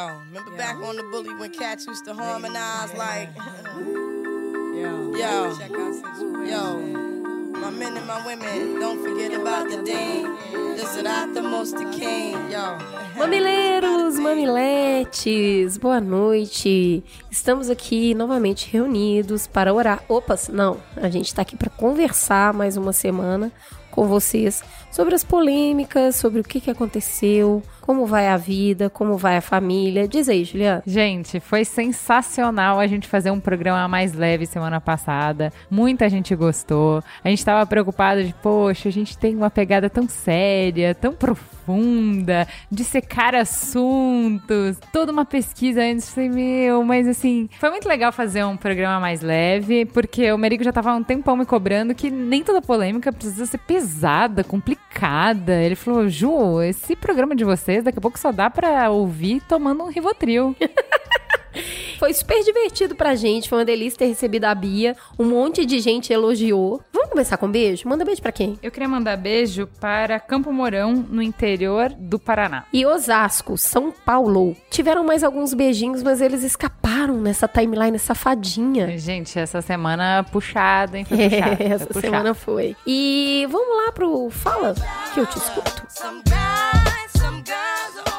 Yo, remember back on the bully when cats used to harmonize like. Yo, Yo. situation. My men and my women, don't forget about dean. The most the king. Yo. Mamileiros, mamiletes, boa noite. Estamos aqui novamente reunidos para orar. Opas, não, a gente está aqui para conversar mais uma semana com vocês sobre as polêmicas, sobre o que, que aconteceu, como vai a vida, como vai a família. Diz aí, Juliana. Gente, foi sensacional a gente fazer um programa mais leve semana passada. Muita gente gostou. A gente tava preocupado de, poxa, a gente tem uma pegada tão séria, tão profunda, de secar assuntos, toda uma pesquisa antes. Falei, meu, mas assim, foi muito legal fazer um programa mais leve, porque o Merigo já tava há um tempão me cobrando que nem toda polêmica precisa ser pesada, complicada. Ele falou, Ju, esse programa de vocês daqui a pouco só dá pra ouvir tomando um Rivotril. Foi super divertido pra gente, foi uma delícia ter recebido a Bia. Um monte de gente elogiou. Vamos começar com beijo? Manda beijo pra quem? Eu queria mandar beijo para Campo Mourão, no interior do Paraná. E Osasco, São Paulo. Tiveram mais alguns beijinhos, mas eles escaparam nessa timeline safadinha. Gente, essa semana puxada, hein? Foi puxada. foi Essa puxada. semana foi. E vamos lá pro Fala, que eu te escuto. Some guys,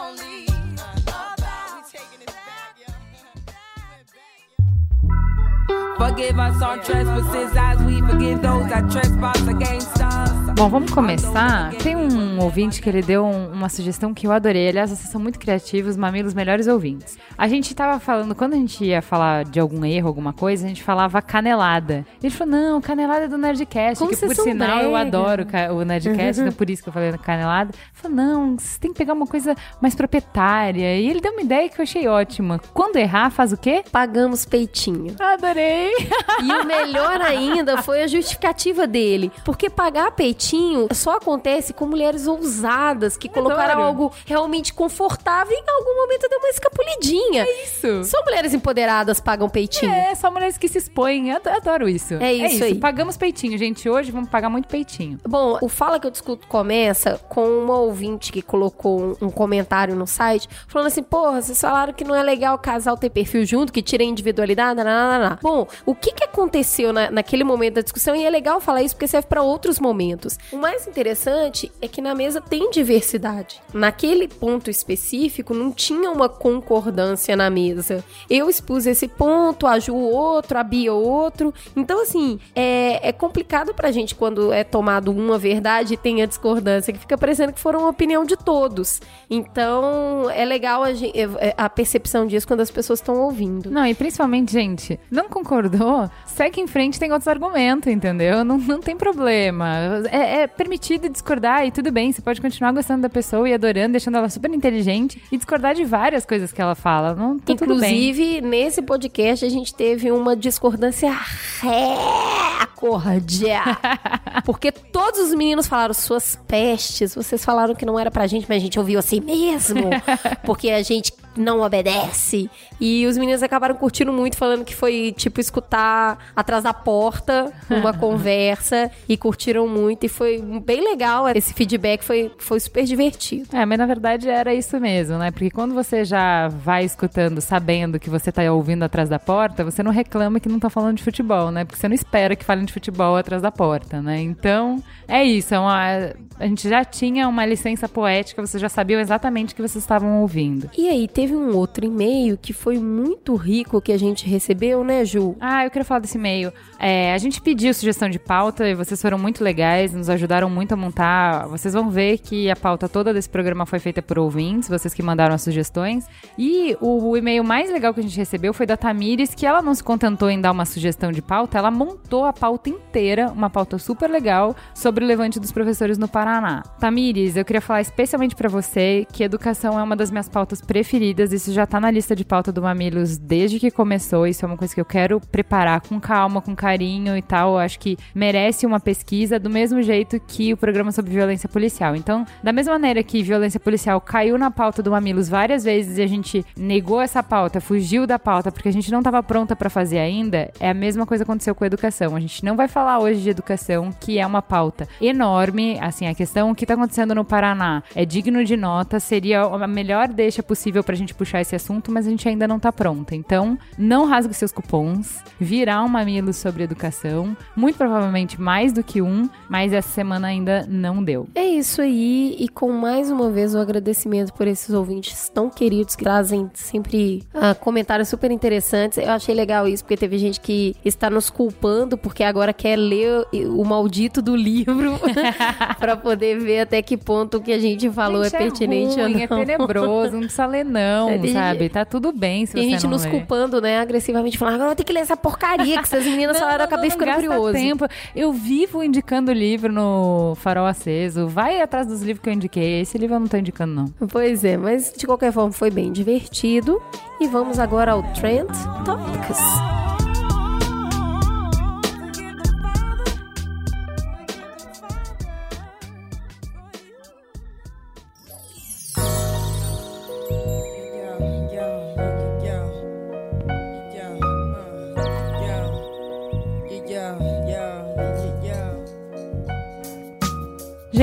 Bom, vamos começar. Tem um ouvinte que ele deu um- uma sugestão que eu adorei. Aliás, vocês são muito criativos, mamilos melhores ouvintes. A gente tava falando, quando a gente ia falar de algum erro, alguma coisa, a gente falava canelada. Ele falou, não, canelada é do Nerdcast, Como que vocês por são sinal eu brega. adoro ca- o Nerdcast, então por isso que eu falei canelada. Ele falou, não, vocês têm que pegar uma coisa mais proprietária. E ele deu uma ideia que eu achei ótima. Quando errar, faz o quê? Pagamos peitinho. Adorei! E o melhor ainda foi a justificativa dele. Porque pagar peitinho só acontece com mulheres ousadas que colocaram Adoro. algo realmente confortável e em algum momento deu uma escapulidinha. Isso! Só mulheres empoderadas pagam peitinho. É, só mulheres que se expõem. Eu ado- adoro isso. É isso aí. Pagamos peitinho, gente. Hoje vamos pagar muito peitinho. Bom, o Fala que eu discuto começa com uma ouvinte que colocou um, comentário no site falando assim: porra, vocês falaram que não é legal o casal ter perfil junto, que tira a individualidade. Nananana. Bom, o que, que aconteceu na- naquele momento da discussão? E é legal falar isso porque serve para outros momentos. O mais interessante é que na mesa tem diversidade. Naquele ponto específico, não tinha uma concordância na mesa. Eu expus esse ponto, a Ju outro, a Bia outro. Então, assim, é, é complicado pra gente quando é tomado uma verdade e tem a discordância, que fica parecendo que foram a opinião de todos. Então, é legal a, gen- é- a percepção disso quando as pessoas estão ouvindo. Não, e principalmente, gente, não Segue em frente, tem outros argumentos, entendeu? Não, não tem problema. É, é permitido discordar e tudo bem. Você pode continuar gostando da pessoa e adorando, deixando ela super inteligente e discordar de várias coisas que ela fala. Não, tá tudo bem. Inclusive, nesse podcast, a gente teve uma discordância recorde. Porque todos os meninos falaram suas pestes. Vocês falaram que não era pra gente, mas a gente ouviu assim mesmo. Porque a gente não obedece. E os meninos acabaram curtindo muito, falando que foi tipo escutar atrás da porta uma conversa e curtiram muito. E foi bem legal. Esse feedback foi, foi super divertido. É, mas na verdade era isso mesmo, né? Porque quando você já vai escutando, sabendo que você tá ouvindo atrás da porta, você não reclama que não tá falando de futebol, né? Porque você não espera que falem de futebol atrás da porta, né? Então, é isso. É uma... A gente já tinha uma licença poética, vocês já sabiam exatamente o que vocês estavam ouvindo. E aí, teve um outro e-mail que foi muito rico que a gente recebeu, né, Ju? Ah, eu queria falar desse e-mail. É, a gente pediu sugestão de pauta e vocês foram muito legais, nos ajudaram muito a montar. Vocês vão ver que a pauta toda desse programa foi feita por ouvintes, vocês que mandaram as sugestões. E o, o e-mail mais legal que a gente recebeu foi da Tamires, que ela não se contentou em dar uma sugestão de pauta, ela montou a pauta inteira, uma pauta super legal, sobre o levante dos professores no Paraná. Tamires, eu queria falar especialmente pra você que educação é uma das minhas pautas preferidas, isso já tá na lista de pauta do Mamilos desde que começou, isso é uma coisa que eu quero preparar com calma, com carinho e tal. Eu acho que merece uma pesquisa do mesmo jeito que o programa sobre violência policial. Então, da mesma maneira que violência policial caiu na pauta do Mamilos várias vezes e a gente negou essa pauta, fugiu da pauta porque a gente não estava pronta para fazer ainda, é a mesma coisa que aconteceu com a educação. A gente não vai falar hoje de educação, que é uma pauta enorme. Assim, a questão o que está acontecendo no Paraná é digno de nota, seria a melhor deixa possível pra gente puxar esse assunto, mas a gente ainda não tá pronta. Então, não rasgue seus cupons, virar um mamilo sobre educação, muito provavelmente mais do que um, mas essa semana ainda não deu. É isso aí, e com mais uma vez o agradecimento por esses ouvintes tão queridos que trazem sempre ah, comentários super interessantes. Eu achei legal isso, porque teve gente que está nos culpando porque agora quer ler o maldito do livro pra poder ver até que ponto o que a gente falou Gente, é pertinente ruim, ou não. É tenebroso, não precisa ler não, É, tem sabe? Tá tudo bem se Tem você gente não nos ler. culpando, né, agressivamente, falando, agora eu tenho que ler essa porcaria que essas meninas falaram, eu acabei ficando gasta curioso. tempo. Eu vivo indicando livro no Farol Aceso. Vai atrás dos livros que eu indiquei. Esse livro eu não tô indicando, não. Pois é, mas de qualquer forma foi bem divertido. E vamos agora ao Trend Topics.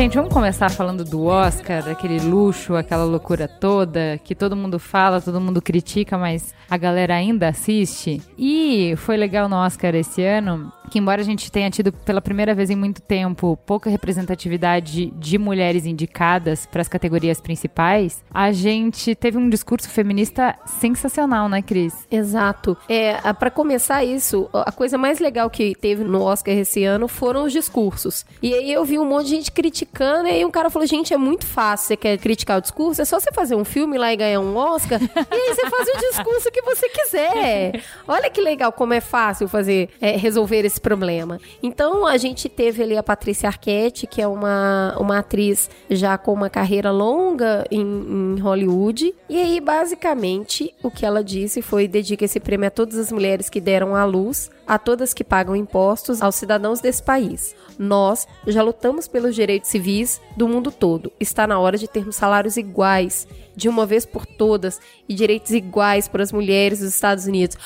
Gente, vamos começar falando do Oscar, daquele luxo, aquela loucura toda, que todo mundo fala, todo mundo critica, mas a galera ainda assiste. E foi legal no Oscar esse ano, que embora a gente tenha tido pela primeira vez em muito tempo pouca representatividade de mulheres indicadas para as categorias principais, a gente teve um discurso feminista sensacional, né, Cris? Exato. É, para começar isso, a coisa mais legal que teve no Oscar esse ano foram os discursos. E aí eu vi um monte de gente criticando, e aí um cara falou: gente, é muito fácil. Você quer criticar o discurso? É só você fazer um filme lá e ganhar um Oscar. e aí você faz o discurso que você quiser. Olha que legal como é fácil fazer, é, resolver esse problema. Então a gente teve ali a Patrícia Arquette, que é uma, uma atriz já com uma carreira longa em, em Hollywood. E aí, basicamente, o que ela disse foi: dedica esse prêmio a todas as mulheres que deram à luz, a todas que pagam impostos, aos cidadãos desse país. Nós já lutamos pelos direitos civis do mundo todo. Está na hora de termos salários iguais, de uma vez por todas, e direitos iguais para as mulheres dos Estados Unidos.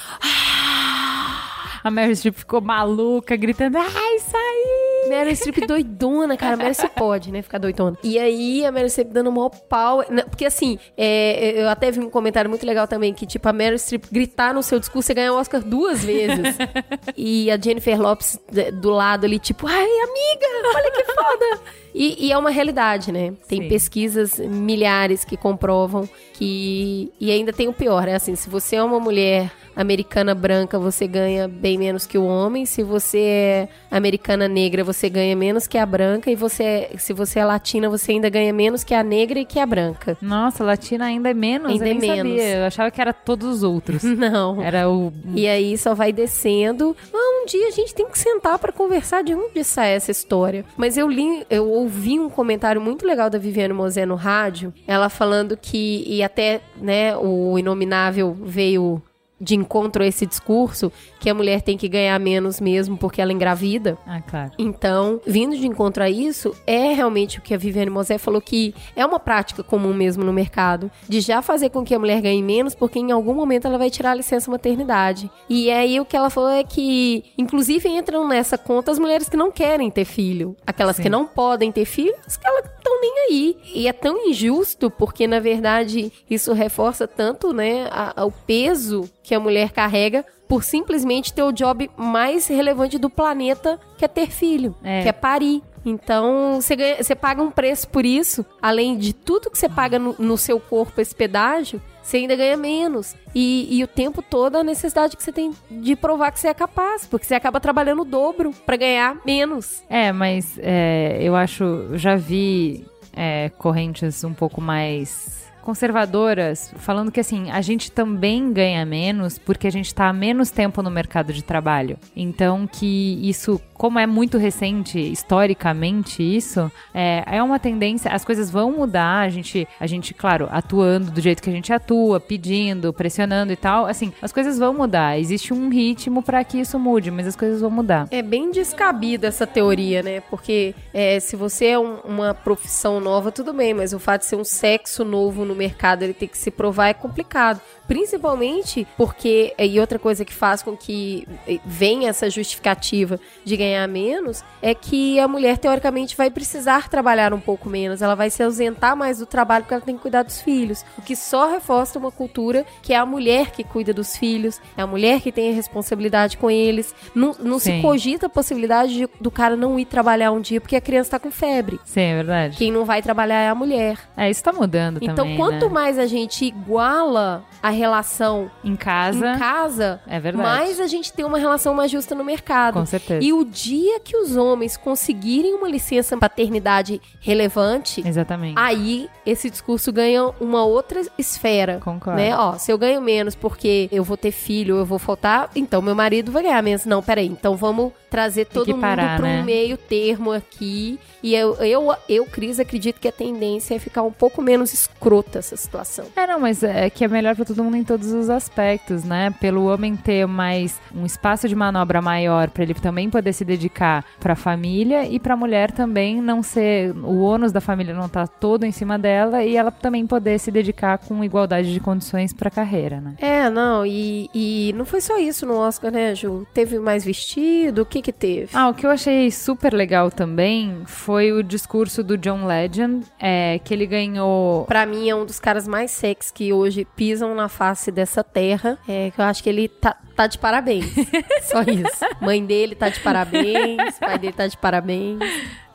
A Meryl Streep ficou maluca, gritando: ai, saí! Meryl Streep doidona, cara. Meryl Streep pode, né? Ficar doidona. E aí, a Meryl Streep dando o maior pau. Porque, assim, é, eu até vi um comentário muito legal também, que, tipo, a Meryl Streep gritar no seu discurso e ganhar o Oscar duas vezes. e a Jennifer Lopes d- do lado ali, tipo, ai, amiga, olha que foda. E, e é uma realidade, né? Tem Sim. pesquisas milhares que comprovam que... E ainda tem o pior, né? Assim, se você é uma mulher americana branca, você ganha bem menos que o homem. Se você é americana negra, você ganha menos que a branca. E você, se você é latina, você ainda ganha menos que a negra e que a branca. Nossa, latina ainda é menos, Ainda eu é menos. sabia. Eu achava que era todos os outros. Não. Era o. E aí só vai descendo. Ah, um dia a gente tem que sentar pra conversar de onde sai essa história. Mas eu li, eu ouvi um comentário muito legal da Viviane Mosé no rádio, ela falando que e até, né, o inominável veio de encontro a esse discurso que a mulher tem que ganhar menos mesmo porque ela engravida. Ah, claro. Então, vindo de encontro a isso, é realmente o que a Viviane Mosé falou que é uma prática comum mesmo no mercado, de já fazer com que a mulher ganhe menos, porque em algum momento ela vai tirar a licença maternidade. E aí o que ela falou é que, inclusive, entram nessa conta as mulheres que não querem ter filho, aquelas Sim. que não podem ter filho, as que elas estão nem aí. E é tão injusto, porque na verdade isso reforça tanto, né, a- a- o peso que a mulher carrega por simplesmente ter o job mais relevante do planeta, que é ter filho, É. que é parir. Então, você, ganha- você paga um preço por isso, além de tudo que você paga no, no seu corpo, esse pedágio, você ainda ganha menos. E, e o tempo todo a necessidade que você tem de provar que você é capaz, porque você acaba trabalhando o dobro pra ganhar menos. É, mas é, eu acho. Já vi é, correntes um pouco mais conservadoras falando que assim a gente também ganha menos porque a gente tá há menos tempo no mercado de trabalho. Então que isso como é muito recente historicamente isso é, é uma tendência as coisas vão mudar a gente a gente claro atuando do jeito que a gente atua pedindo pressionando e tal assim as coisas vão mudar. Existe um ritmo para que isso mude mas as coisas vão mudar. É bem descabida essa teoria, né? Porque é, se você é um- uma profissão nova, tudo bem, mas o fato de ser um sexo novo no mercado, ele tem que se provar é complicado. Principalmente porque, e outra coisa que faz com que venha essa justificativa de ganhar menos, é que a mulher, teoricamente, vai precisar trabalhar um pouco menos, ela vai se ausentar mais do trabalho porque ela tem que cuidar dos filhos, o que só reforça uma cultura que é a mulher que cuida dos filhos, é a mulher que tem a responsabilidade com eles. Não, não se cogita a possibilidade de, do cara não ir trabalhar um dia porque a criança tá com febre. Sim, é verdade. Quem não vai trabalhar é a mulher. É, isso tá mudando então, também. Então, quanto né? mais a gente iguala a relação em casa, em casa é verdade. mais a gente tem uma relação mais justa no mercado. Com certeza. E o dia que os homens conseguirem uma licença paternidade relevante, Exatamente. aí esse discurso ganha uma outra esfera. Concordo. Né? Ó, se eu ganho menos porque eu vou ter filho, eu vou faltar, então meu marido vai ganhar menos. Não, peraí, então vamos trazer todo mundo para né? um meio termo aqui. E eu, eu, eu, Cris, acredito que a tendência é ficar um pouco menos escrota essa situação. É, não, mas é que é melhor para todo mundo em todos os aspectos, né? Pelo homem ter mais um espaço de manobra maior para ele também poder se dedicar para a família e para a mulher também não ser o ônus da família não tá todo em cima dela e ela também poder se dedicar com igualdade de condições para a carreira, né? É, não, e, e não foi só isso no Oscar, né, Ju? Teve mais vestido, o que que teve? Ah, o que eu achei super legal também foi o discurso do John Legend, é, que ele ganhou... Pra mim é um dos caras mais sexy que hoje pisam na face dessa terra, é, que eu acho que ele tá, tá de parabéns. Só isso. Mãe dele tá de parabéns, pai dele tá de parabéns.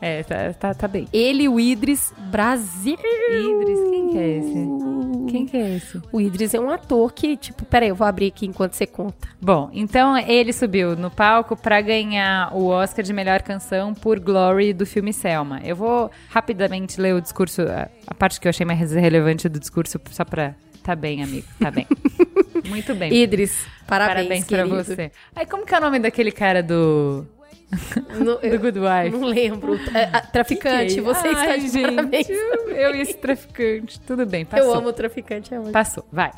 É, tá, tá, tá bem. Ele e o Idris Brasil. Idris, quem que é esse? Quem que é esse? O Idris é um ator que, tipo, peraí, eu vou abrir aqui enquanto você conta. Bom, então ele subiu no palco para ganhar o Oscar de melhor canção por Glory do filme Selma. Eu vou rapidamente ler o discurso, a parte que eu achei mais relevante do discurso, só pra. Tá bem, amigo, tá bem. Muito bem. Idris, parabéns, parabéns pra você. Aí, como que é o nome daquele cara do. No, do Good Wife. Não lembro. É, traficante, que que é? você Ai, está de gente, parabéns. Eu e esse traficante. Tudo bem, passou. Eu amo o traficante, é Passou, vai.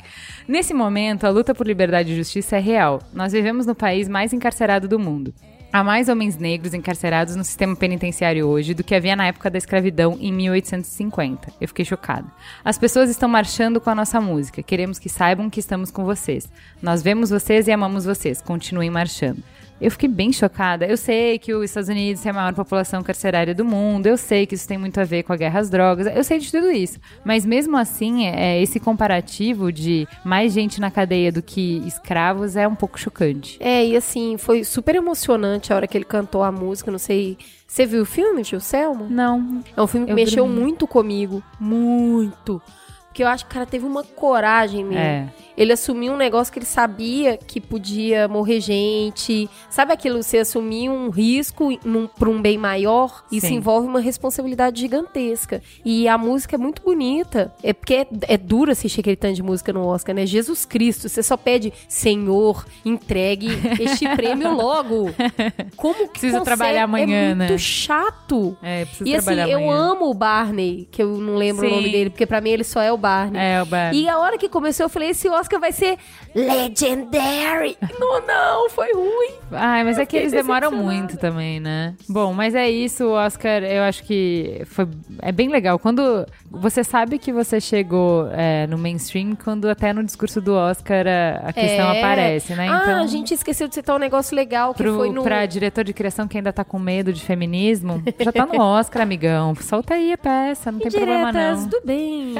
Nesse momento, a luta por liberdade e justiça é real. Nós vivemos no país mais encarcerado do mundo. Há mais homens negros encarcerados no sistema penitenciário hoje do que havia na época da escravidão em 1850. Eu fiquei chocada. As pessoas estão marchando com a nossa música. Queremos que saibam que estamos com vocês. Nós vemos vocês e amamos vocês. Continuem marchando. Eu fiquei bem chocada. Eu sei que os Estados Unidos tem a maior população carcerária do mundo, eu sei que isso tem muito a ver com a guerra às drogas, eu sei de tudo isso. Mas mesmo assim, é, esse comparativo de mais gente na cadeia do que escravos é um pouco chocante. É, e assim, foi super emocionante a hora que ele cantou a música, não sei. Você viu o filme, Gil Selma? Não. É um filme que mexeu dormi. muito comigo. Muito. Porque eu acho que o cara teve uma coragem mesmo. É. Ele assumiu um negócio que ele sabia que podia morrer gente. Sabe aquilo, você assumir um risco pra um bem maior? Isso Sim. envolve uma responsabilidade gigantesca. E a música é muito bonita. É porque é, é duro assistir aquele tanto de música no Oscar, né? Jesus Cristo, você só pede, Senhor, entregue este prêmio logo. Como que Precisa consegue? trabalhar amanhã, é né? muito chato. É, precisa e assim, trabalhar eu amanhã. amo o Barney, que eu não lembro Sim. o nome dele, porque pra mim ele só é o Barney. É, o Barney. E a hora que começou, eu falei, esse Oscar vai ser legendary. não, não, foi ruim. Ai, mas Eu é que eles demoram muito também, né? Bom, mas é isso, Oscar, eu acho que foi, é bem legal. Quando você sabe que você chegou é, no mainstream, quando até no discurso do Oscar a, a questão É. aparece, né? Ah, Então, a gente esqueceu de citar um negócio legal que pro, foi no... pra diretor de criação que ainda tá com medo de feminismo, já tá no Oscar, amigão. Solta aí a peça, não tem problema Diretas não. do bem.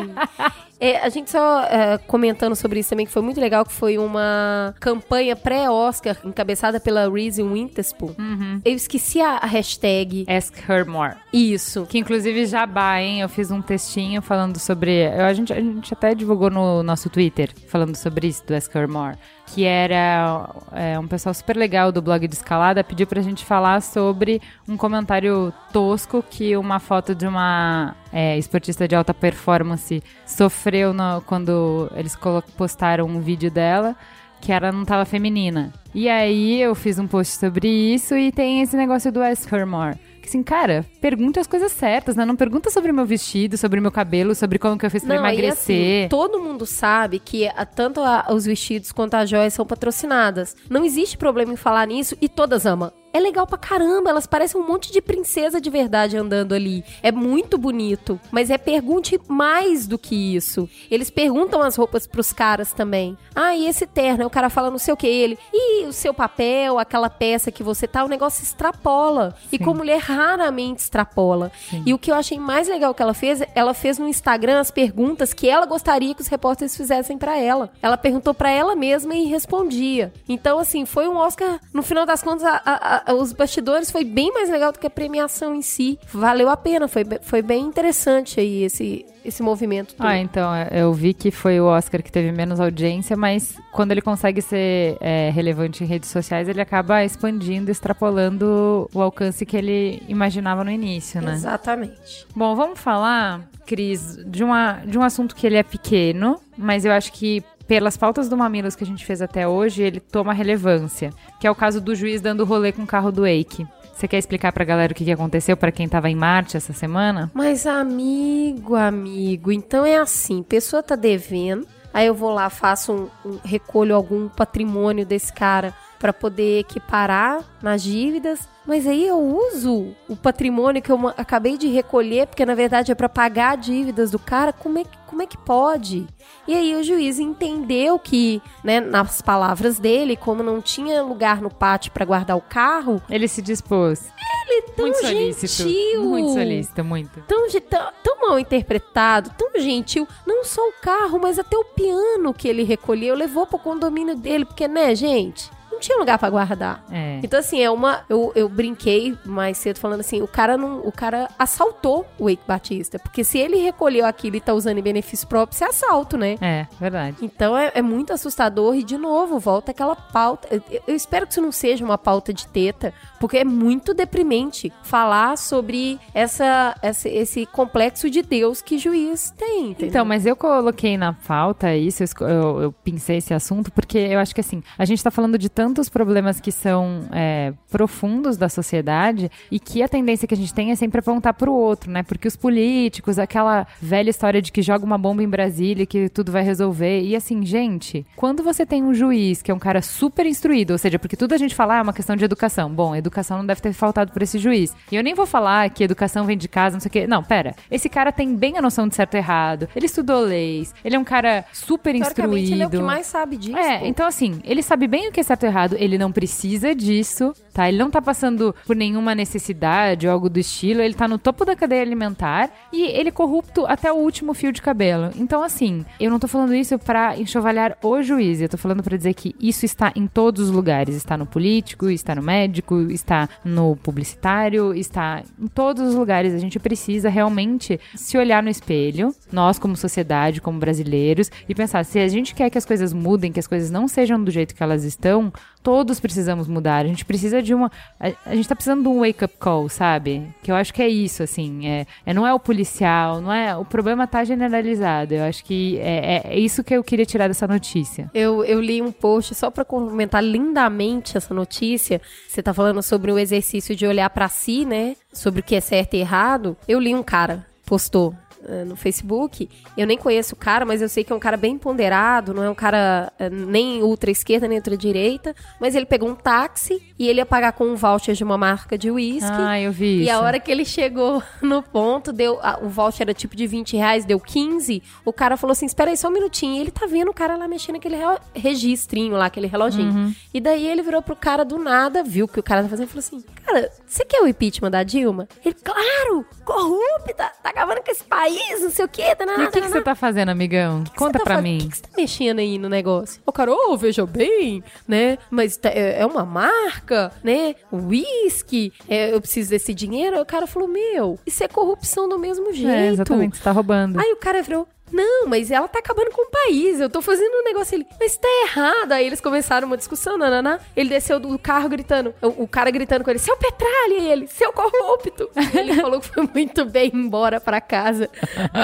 É, a gente só é, comentando sobre isso também, que foi muito legal, que foi uma campanha pré-Oscar, encabeçada pela Reese Witherspoon. Uhum. Eu esqueci a, a hashtag. Ask Her More. Isso. Que inclusive jabá, hein? Eu fiz um textinho falando sobre. eu- A gente, a gente até divulgou no nosso Twitter falando sobre isso do Ask Her More. Que era é, um pessoal super legal do blog de escalada pediu pra gente falar sobre um comentário tosco que uma foto de uma é, esportista de alta performance sofreu no- quando eles postaram um vídeo dela que ela não tava feminina. E aí eu fiz um post sobre isso e tem esse negócio do Ask Her More. Assim, cara, pergunta as coisas certas, né? Não pergunta sobre meu vestido, sobre meu cabelo, sobre como que eu fiz pra Não, emagrecer. assim, todo mundo sabe que a- tanto a- os vestidos quanto as joias são patrocinadas. Não existe problema em falar nisso e todas amam. É legal pra caramba. Elas parecem um monte de princesa de verdade andando ali. É muito bonito. Mas é pergunte mais do que isso. Eles perguntam as roupas pros caras também. Ah, e esse terno? O cara fala não sei o que. Ele. E o seu papel, aquela peça que você tá, o negócio extrapola. E com mulher raramente extrapola. E o que eu achei mais legal que ela fez, ela fez no Instagram as perguntas que ela gostaria que os repórteres fizessem pra ela. Ela perguntou pra ela mesma e respondia. Então, assim, foi um Oscar. No final das contas, a- a- os bastidores foi bem mais legal do que a premiação em si. Valeu a pena, foi, foi bem interessante aí esse, esse movimento. todo. Ah, então, é, eu vi que foi o Oscar que teve menos audiência, mas quando ele consegue ser é, relevante em redes sociais, ele acaba expandindo, extrapolando o alcance que ele imaginava no início, né? Exatamente. Bom, vamos falar, Cris, de, uma, de um assunto que ele é pequeno, mas eu acho que pelas pautas do Mamilos que a gente fez até hoje, ele toma relevância, que é o caso do juiz dando rolê com o carro do Eike. Você quer explicar pra galera o que, aconteceu pra quem tava em Marte essa semana? Mas, amigo, amigo, então é assim: pessoa tá devendo, aí eu vou lá, faço um, um- recolho algum patrimônio desse cara pra poder equiparar nas dívidas. Mas aí eu uso o patrimônio que eu acabei de recolher, porque na verdade é pra pagar dívidas do cara. Como é, que- como é que pode? E aí o juiz entendeu que, né, nas palavras dele, como não tinha lugar no pátio pra guardar o carro, Ele se dispôs. ele tão muito solícito. gentil. Muito solícito, muito. tão, tão, tão mal interpretado, tão gentil. Não só o carro, mas até o piano que ele recolheu, levou pro condomínio dele, porque, né, gente? Tinha lugar pra guardar. É. Então, assim, é uma. Eu, eu brinquei mais cedo falando assim: o cara não. O cara assaltou o Eike Batista. Porque se ele recolheu aquilo e tá usando em benefício próprio, isso é assalto, né? É, verdade. Então é, é muito assustador e, de novo, volta aquela pauta. Eu, eu espero que isso não seja uma pauta de teta, porque é muito deprimente falar sobre essa, essa- esse complexo de Deus que juiz tem. entendeu? Então, mas eu coloquei na pauta isso, eu, eu, eu pensei esse assunto, porque eu acho que assim, a gente tá falando de tantos problemas que são é, profundos da sociedade e que a tendência que a gente tem é sempre apontar pro outro, né? Porque os políticos, aquela velha história de que joga uma bomba em Brasília e que tudo vai resolver. E assim, gente, quando você tem um juiz que é um cara super instruído, ou seja, porque tudo a gente fala ah, é uma questão de educação. Bom, educação não deve ter faltado por esse juiz. E eu nem vou falar que educação vem de casa, não sei o quê. Não, pera. Esse cara tem bem a noção de certo e errado. Ele estudou leis. Ele é um cara super instruído. ele é o que mais sabe disso. É, pô. então assim, ele sabe bem o que é certo e errado, ele não precisa disso, tá? Ele não tá passando por nenhuma necessidade ou algo do estilo, ele tá no topo da cadeia alimentar e ele é corrupto até o último fio de cabelo. Então assim, eu não tô falando isso pra enxovalhar o juiz, eu tô falando pra dizer que isso está em todos os lugares, está no político, está no médico, está no publicitário, está em todos os lugares. A gente precisa realmente se olhar no espelho, nós como sociedade, como brasileiros, e pensar se a gente quer que as coisas mudem, que as coisas não sejam do jeito que elas estão, todos precisamos mudar. A gente precisa de uma. A, a gente tá precisando de um wake-up call, sabe? Que eu acho que é isso, assim. É, é, não é o policial, não é. O problema tá generalizado. Eu acho que é, é- é isso que eu queria tirar dessa notícia. Eu, eu li um post só pra comentar lindamente essa notícia. Você tá falando sobre o exercício de olhar pra si, né? Sobre o que é certo e errado. Eu li um cara, postou eh, no Facebook. Eu nem conheço o cara, mas eu sei que é um cara bem ponderado, não é um cara eh, nem ultra esquerda nem ultra direita. Mas ele pegou um táxi e ele ia pagar com um voucher de uma marca de uísque. Ah, eu vi E a isso. hora que ele chegou no ponto, deu a- o voucher era tipo de 20 reais, deu 15. O cara falou assim: espera aí só um minutinho. E ele tá vendo o cara lá mexendo naquele re- registrinho lá, aquele reloginho. Uhum. E daí ele virou pro cara do nada, viu o que o cara tá fazendo e falou assim: Cara, você quer o impeachment da Dilma? Ele, claro, corrupta, tá acabando com esse país, não sei o quê. Tá, E o que, que você tá fazendo, amigão? Conta tá pra mim. O que, que você tá mexendo aí no negócio? O cara, ô, veja bem, né? Mas tá- é é uma marca, né? Whisky, é, eu preciso desse dinheiro. O cara falou, meu, isso é corrupção do mesmo jeito. É, exatamente, você tá roubando. Aí o cara virou, não, mas ela tá acabando com o país. Eu tô fazendo um negócio ali. Mas tá errado. Aí eles começaram uma discussão, nananá. Ele desceu do carro gritando. O, o cara gritando com ele, seu Petralha, e ele, seu corrupto. ele falou que foi muito bem embora pra casa.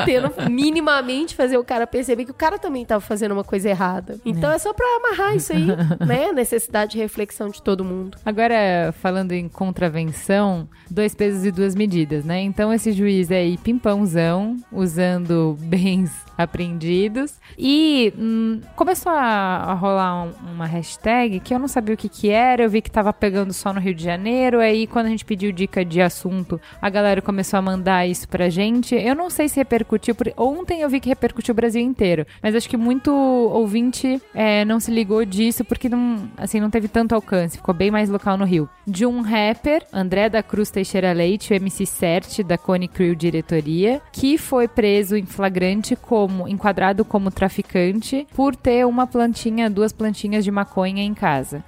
Tendo minimamente fazer o cara perceber que o cara também tava fazendo uma coisa errada. Então é, só pra amarrar isso aí, né? Necessidade de reflexão de todo mundo. Agora, falando em contravenção, dois pesos e duas medidas, né? Então, esse juiz aí, pimpãozão, usando bens apreendidos. E hum, começou a, a rolar um- uma hashtag que eu não sabia o que que era, eu vi que tava pegando só no Rio de Janeiro, aí quando a gente pediu dica de assunto, a galera começou a mandar isso pra gente. Eu não sei se repercutiu, ontem eu vi que repercutiu o Brasil inteiro, mas acho que muito ouvinte é, não se ligou disso porque não, assim, não teve tanto alcance, ficou bem mais local no Rio. De um rapper, André da Cruz Teixeira Leite, o MC Cert, da Cone Crew Diretoria, que foi preso em flagrante como, enquadrado como traficante por ter uma plantinha, duas plantinhas de maconha em casa.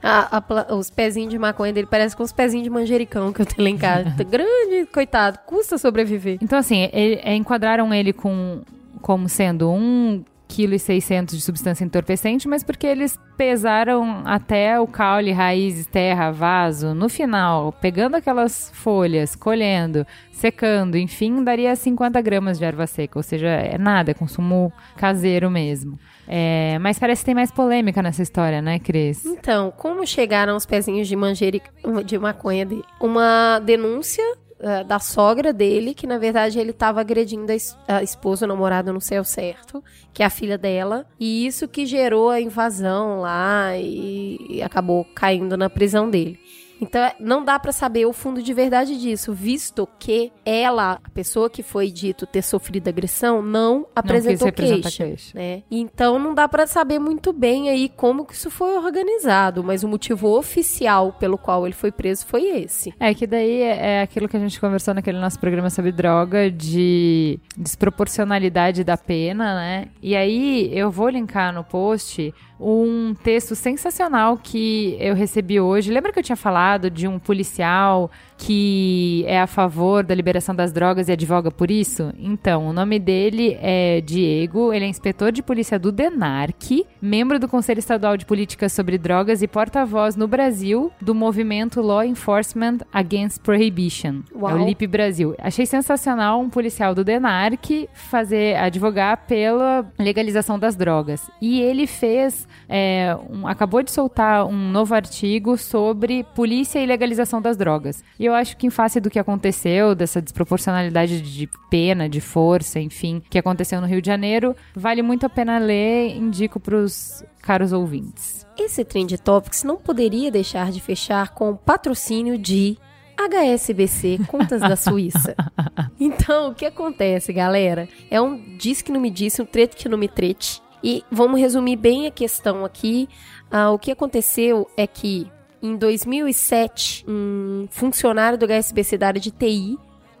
A- a pla- os pezinhos de maconha dele parecem com os pezinhos de manjericão que eu tenho lá em casa. Grande, coitado, custa sobreviver. Então, assim, ele- é, enquadraram ele com, como sendo um quilo e 600 de substância entorpecente, mas porque eles pesaram até o caule, raízes, terra, vaso. No final, pegando aquelas folhas, colhendo, secando, enfim, daria 50 gramas de erva seca. Ou seja, é nada, é consumo caseiro mesmo. É, mas parece que tem mais polêmica nessa história, né, Cris? Então, como chegaram os pezinhos de manjerica, de maconha dele? Uma denúncia eh, da sogra dele, que na verdade ele estava agredindo a, es- a esposa, o namorado, não sei ao certo, que é a filha dela, e isso que gerou a invasão lá e, e acabou caindo na prisão dele. Então, é- não dá pra saber o fundo de verdade disso, visto que ela, a pessoa que foi dito ter sofrido agressão, não apresentou representar queixa queixa. né? Então não dá pra saber muito bem aí como que isso foi organizado, mas o motivo oficial pelo qual ele foi preso foi esse. É que daí é é aquilo que a gente conversou naquele nosso programa sobre droga, de desproporcionalidade da pena, né? E aí eu vou linkar no post um texto sensacional que eu recebi hoje. Lembra que eu tinha falado de um policial que é a favor da liberação das drogas e advoga por isso? Então, o nome dele é Diego, ele é inspetor de polícia do DENARC, membro do Conselho Estadual de Políticas sobre Drogas e porta-voz no Brasil do movimento Law Enforcement Against Prohibition. Uau. É o LIP Brasil. Achei sensacional um policial do DENARC fazer advogar pela legalização das drogas. E ele fez, é, um- acabou de soltar um novo artigo sobre polícia e legalização das drogas. E eu acho que em face do que aconteceu, dessa desproporcionalidade de pena, de força, enfim, que aconteceu no Rio de Janeiro, vale muito a pena ler, indico pros caros ouvintes. Esse Trend Topics não poderia deixar de fechar com o patrocínio de HSBC Contas da Suíça. Então, o que acontece, galera? É um diz que não me disse, um treto que não me trete. E vamos resumir bem a questão aqui. Ah, o que aconteceu é que em 2007, um funcionário do HSBC da área de TI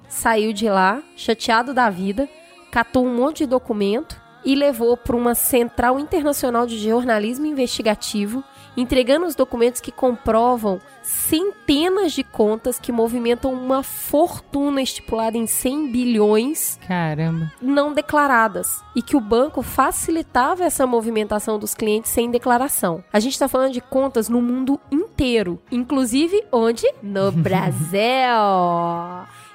saiu de lá, chateado da vida, catou um monte de documento e levou para uma central internacional de jornalismo investigativo, entregando os documentos que comprovam centenas de contas que movimentam uma fortuna estipulada em 100 bilhões Caramba. não declaradas e que o banco facilitava essa movimentação dos clientes sem declaração. A gente está falando de contas no mundo inteiro, inclusive onde? No Brasil.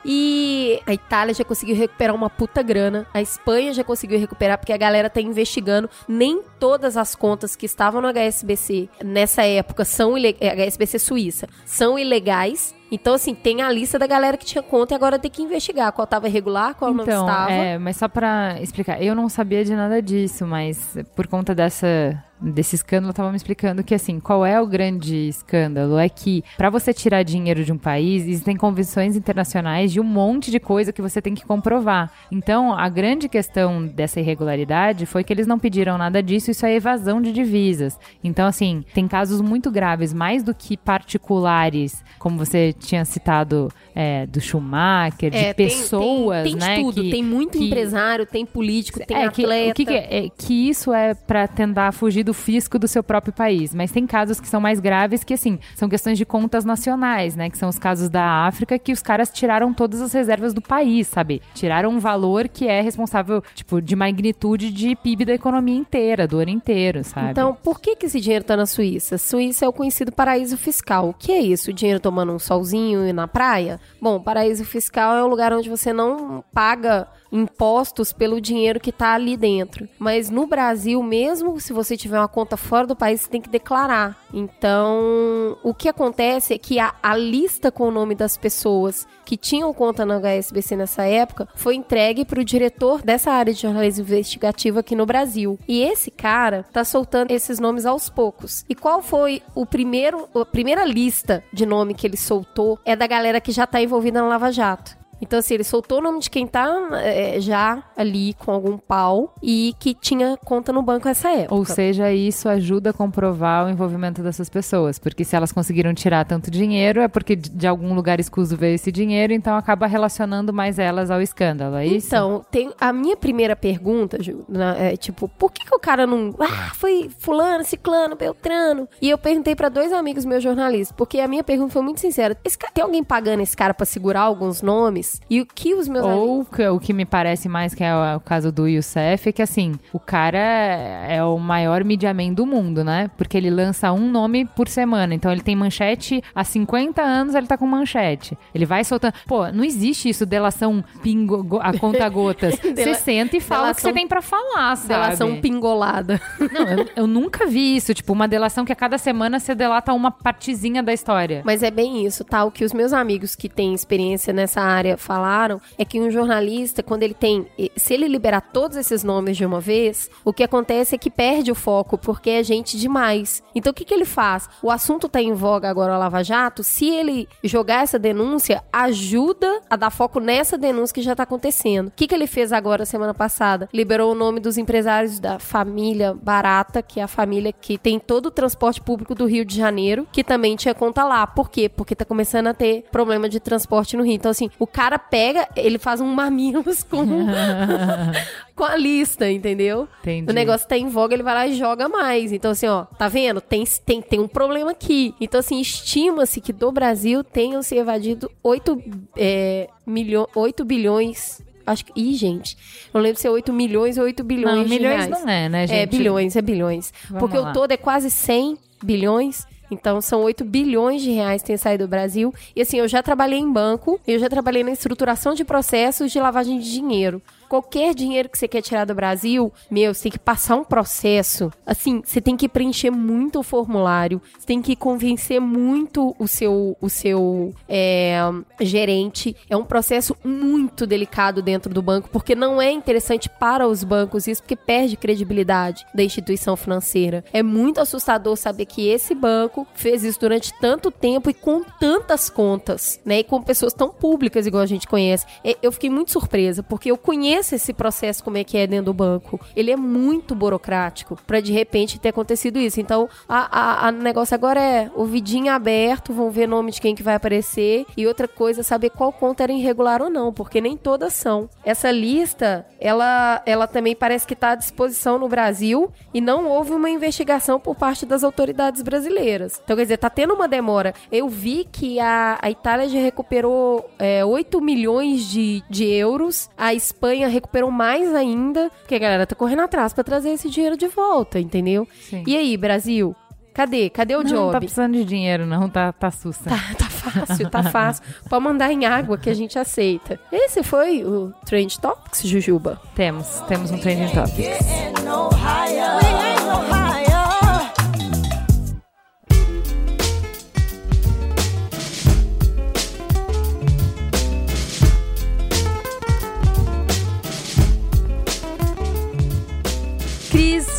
E a Itália já conseguiu recuperar uma puta grana. A Espanha já conseguiu recuperar porque a galera tá investigando. Nem todas as contas que estavam no HSBC nessa época são ilegais. HSBC Suíça são ilegais. Então, assim, tem a lista da galera que tinha conta e agora tem que investigar qual tava regular, qual não Então, estava. é, mas só pra explicar, eu não sabia de nada disso, mas por conta dessa desse escândalo, tava me explicando que assim, qual é o grande escândalo? É que pra você tirar dinheiro de um país, existem convenções internacionais de um monte de coisa que você tem que comprovar. Então, a grande questão dessa irregularidade foi que eles não pediram nada disso, isso é evasão de divisas. Então, assim, tem casos muito graves, mais do que particulares, como você tinha citado é, do Schumacher, de É, tem- pessoas, tem, tem, né? tudo, que- tem muito que- empresário, tem político, tem é, que, atleta. o que, que é, é que isso é pra tentar fugir do fisco do seu próprio país, mas tem casos que são mais graves que assim, são questões de contas nacionais, né, que são os casos da África que os caras tiraram todas as reservas do país, sabe? Tiraram um valor que é responsável, tipo, de magnitude de PIB da economia inteira, do ano inteiro, sabe? Então, por que, que esse dinheiro tá na Suíça? Suíça é o conhecido paraíso fiscal. O que é isso? O dinheiro tomando um solzinho e na praia? Bom, paraíso fiscal é um lugar onde você não paga impostos pelo dinheiro que tá ali dentro. Mas no Brasil, mesmo se você tiver uma conta fora do país, você tem que declarar. Então, o que acontece é que a, a lista com o nome das pessoas que tinham conta na HSBC nessa época foi entregue para o diretor dessa área de jornalismo investigativo aqui no Brasil. E esse cara tá soltando esses nomes aos poucos. E qual foi o primeiro, a primeira lista de nome que ele soltou? É da galera que já tá envolvida na Lava Jato. Então, assim, ele soltou o nome de quem tá é, já ali com algum pau e que tinha conta no banco nessa época. Ou seja, isso ajuda a comprovar o envolvimento dessas pessoas. Porque se elas conseguiram tirar tanto dinheiro, é porque de algum lugar escuso veio esse dinheiro, então acaba relacionando mais elas ao escândalo, é isso? Então, tem a minha primeira pergunta, Ju, na- é tipo, por que, que o cara não. Ah, foi fulano, ciclano, beltrano. E eu perguntei pra dois amigos meus jornalistas, porque a minha pergunta foi muito sincera. Esse cara, tem alguém pagando esse cara pra segurar alguns nomes? E o que os meus amigos. Ou que- o que me parece mais que é o, o caso do Youssef é que assim, o cara é o maior mediaman do mundo, né? Porque ele lança um nome por semana. Então ele tem manchete há 50 anos, ele tá com manchete. Ele vai soltando. Pô, não existe isso, delação pingo, go- a conta gotas. Você Dela- senta e fala o que delação- você tem pra falar, sabe? Delação pingolada. Não, eu, eu nunca vi isso. Tipo, uma delação que a cada semana você delata uma partezinha da história. Mas é bem isso, tá? O que os meus amigos que têm experiência nessa área falaram é que um jornalista, quando ele tem. Se ele liberar todos esses nomes de uma vez, o que acontece é que perde o foco, porque é gente demais. Então o que, que ele faz? O assunto tá em voga agora, a Lava Jato. Se ele jogar essa denúncia, ajuda a dar foco nessa denúncia que já tá acontecendo. O que, que ele fez agora, semana passada? Liberou o nome dos empresários da família Barata, que é a família que tem todo o transporte público do Rio de Janeiro, que também tinha conta lá. Por quê? Porque tá começando a ter problema de transporte no Rio. Então, assim, o cara pega, ele faz um mamilos com, com a lista, entendeu? Entendi. O negócio tá em voga, ele vai lá e joga mais. Então, assim, ó, tá vendo? Tem, tem, tem um problema aqui. Então, assim, estima-se que do Brasil tenham se evadido 8, é, milho, 8 bilhões. Acho que. Ih, gente. Não lembro se é 8 milhões ou 8 bilhões. Não, milhões não é, né, gente? É bilhões, é bilhões. Vamos Porque lá. o todo é quase 100 bilhões. Então, são 8 bilhões de reais que têm saído do Brasil. E assim, eu já trabalhei em banco, eu já trabalhei na estruturação de processos de lavagem de dinheiro. Qualquer dinheiro que você quer tirar do Brasil, meu, você tem que passar um processo. Assim, você tem que preencher muito o formulário, você tem que convencer muito o seu, o seu é, gerente. É um processo muito delicado dentro do banco, porque não é interessante para os bancos isso, porque perde credibilidade da instituição financeira. É muito assustador saber que esse banco fez isso durante tanto tempo e com tantas contas, né? E com pessoas tão públicas igual a gente conhece. E Eu fiquei muito surpresa, porque eu conheço esse processo como é que é dentro do banco. Ele é muito burocrático para de repente ter acontecido isso. Então, a, a, a negócio agora é o vidinho aberto, vão ver nome de quem que vai aparecer e outra coisa, saber qual conta era irregular ou não, porque nem todas são. Essa lista, ela, ela também parece que está à disposição no Brasil e não houve uma investigação por parte das autoridades brasileiras. Então, quer dizer, tá tendo uma demora. Eu vi que a, a Itália já recuperou é, 8 milhões de, de euros, a Espanha recuperou mais ainda, porque a galera tá correndo atrás para trazer esse dinheiro de volta, entendeu? Sim. E aí, Brasil? Cadê? Cadê o Não, job? não tá precisando de dinheiro, não, tá, tá sussa. Tá, tá fácil, tá fácil. Pode mandar em água que a gente aceita. Esse foi o Trend Topics, Jujuba. Temos, temos um trending topic.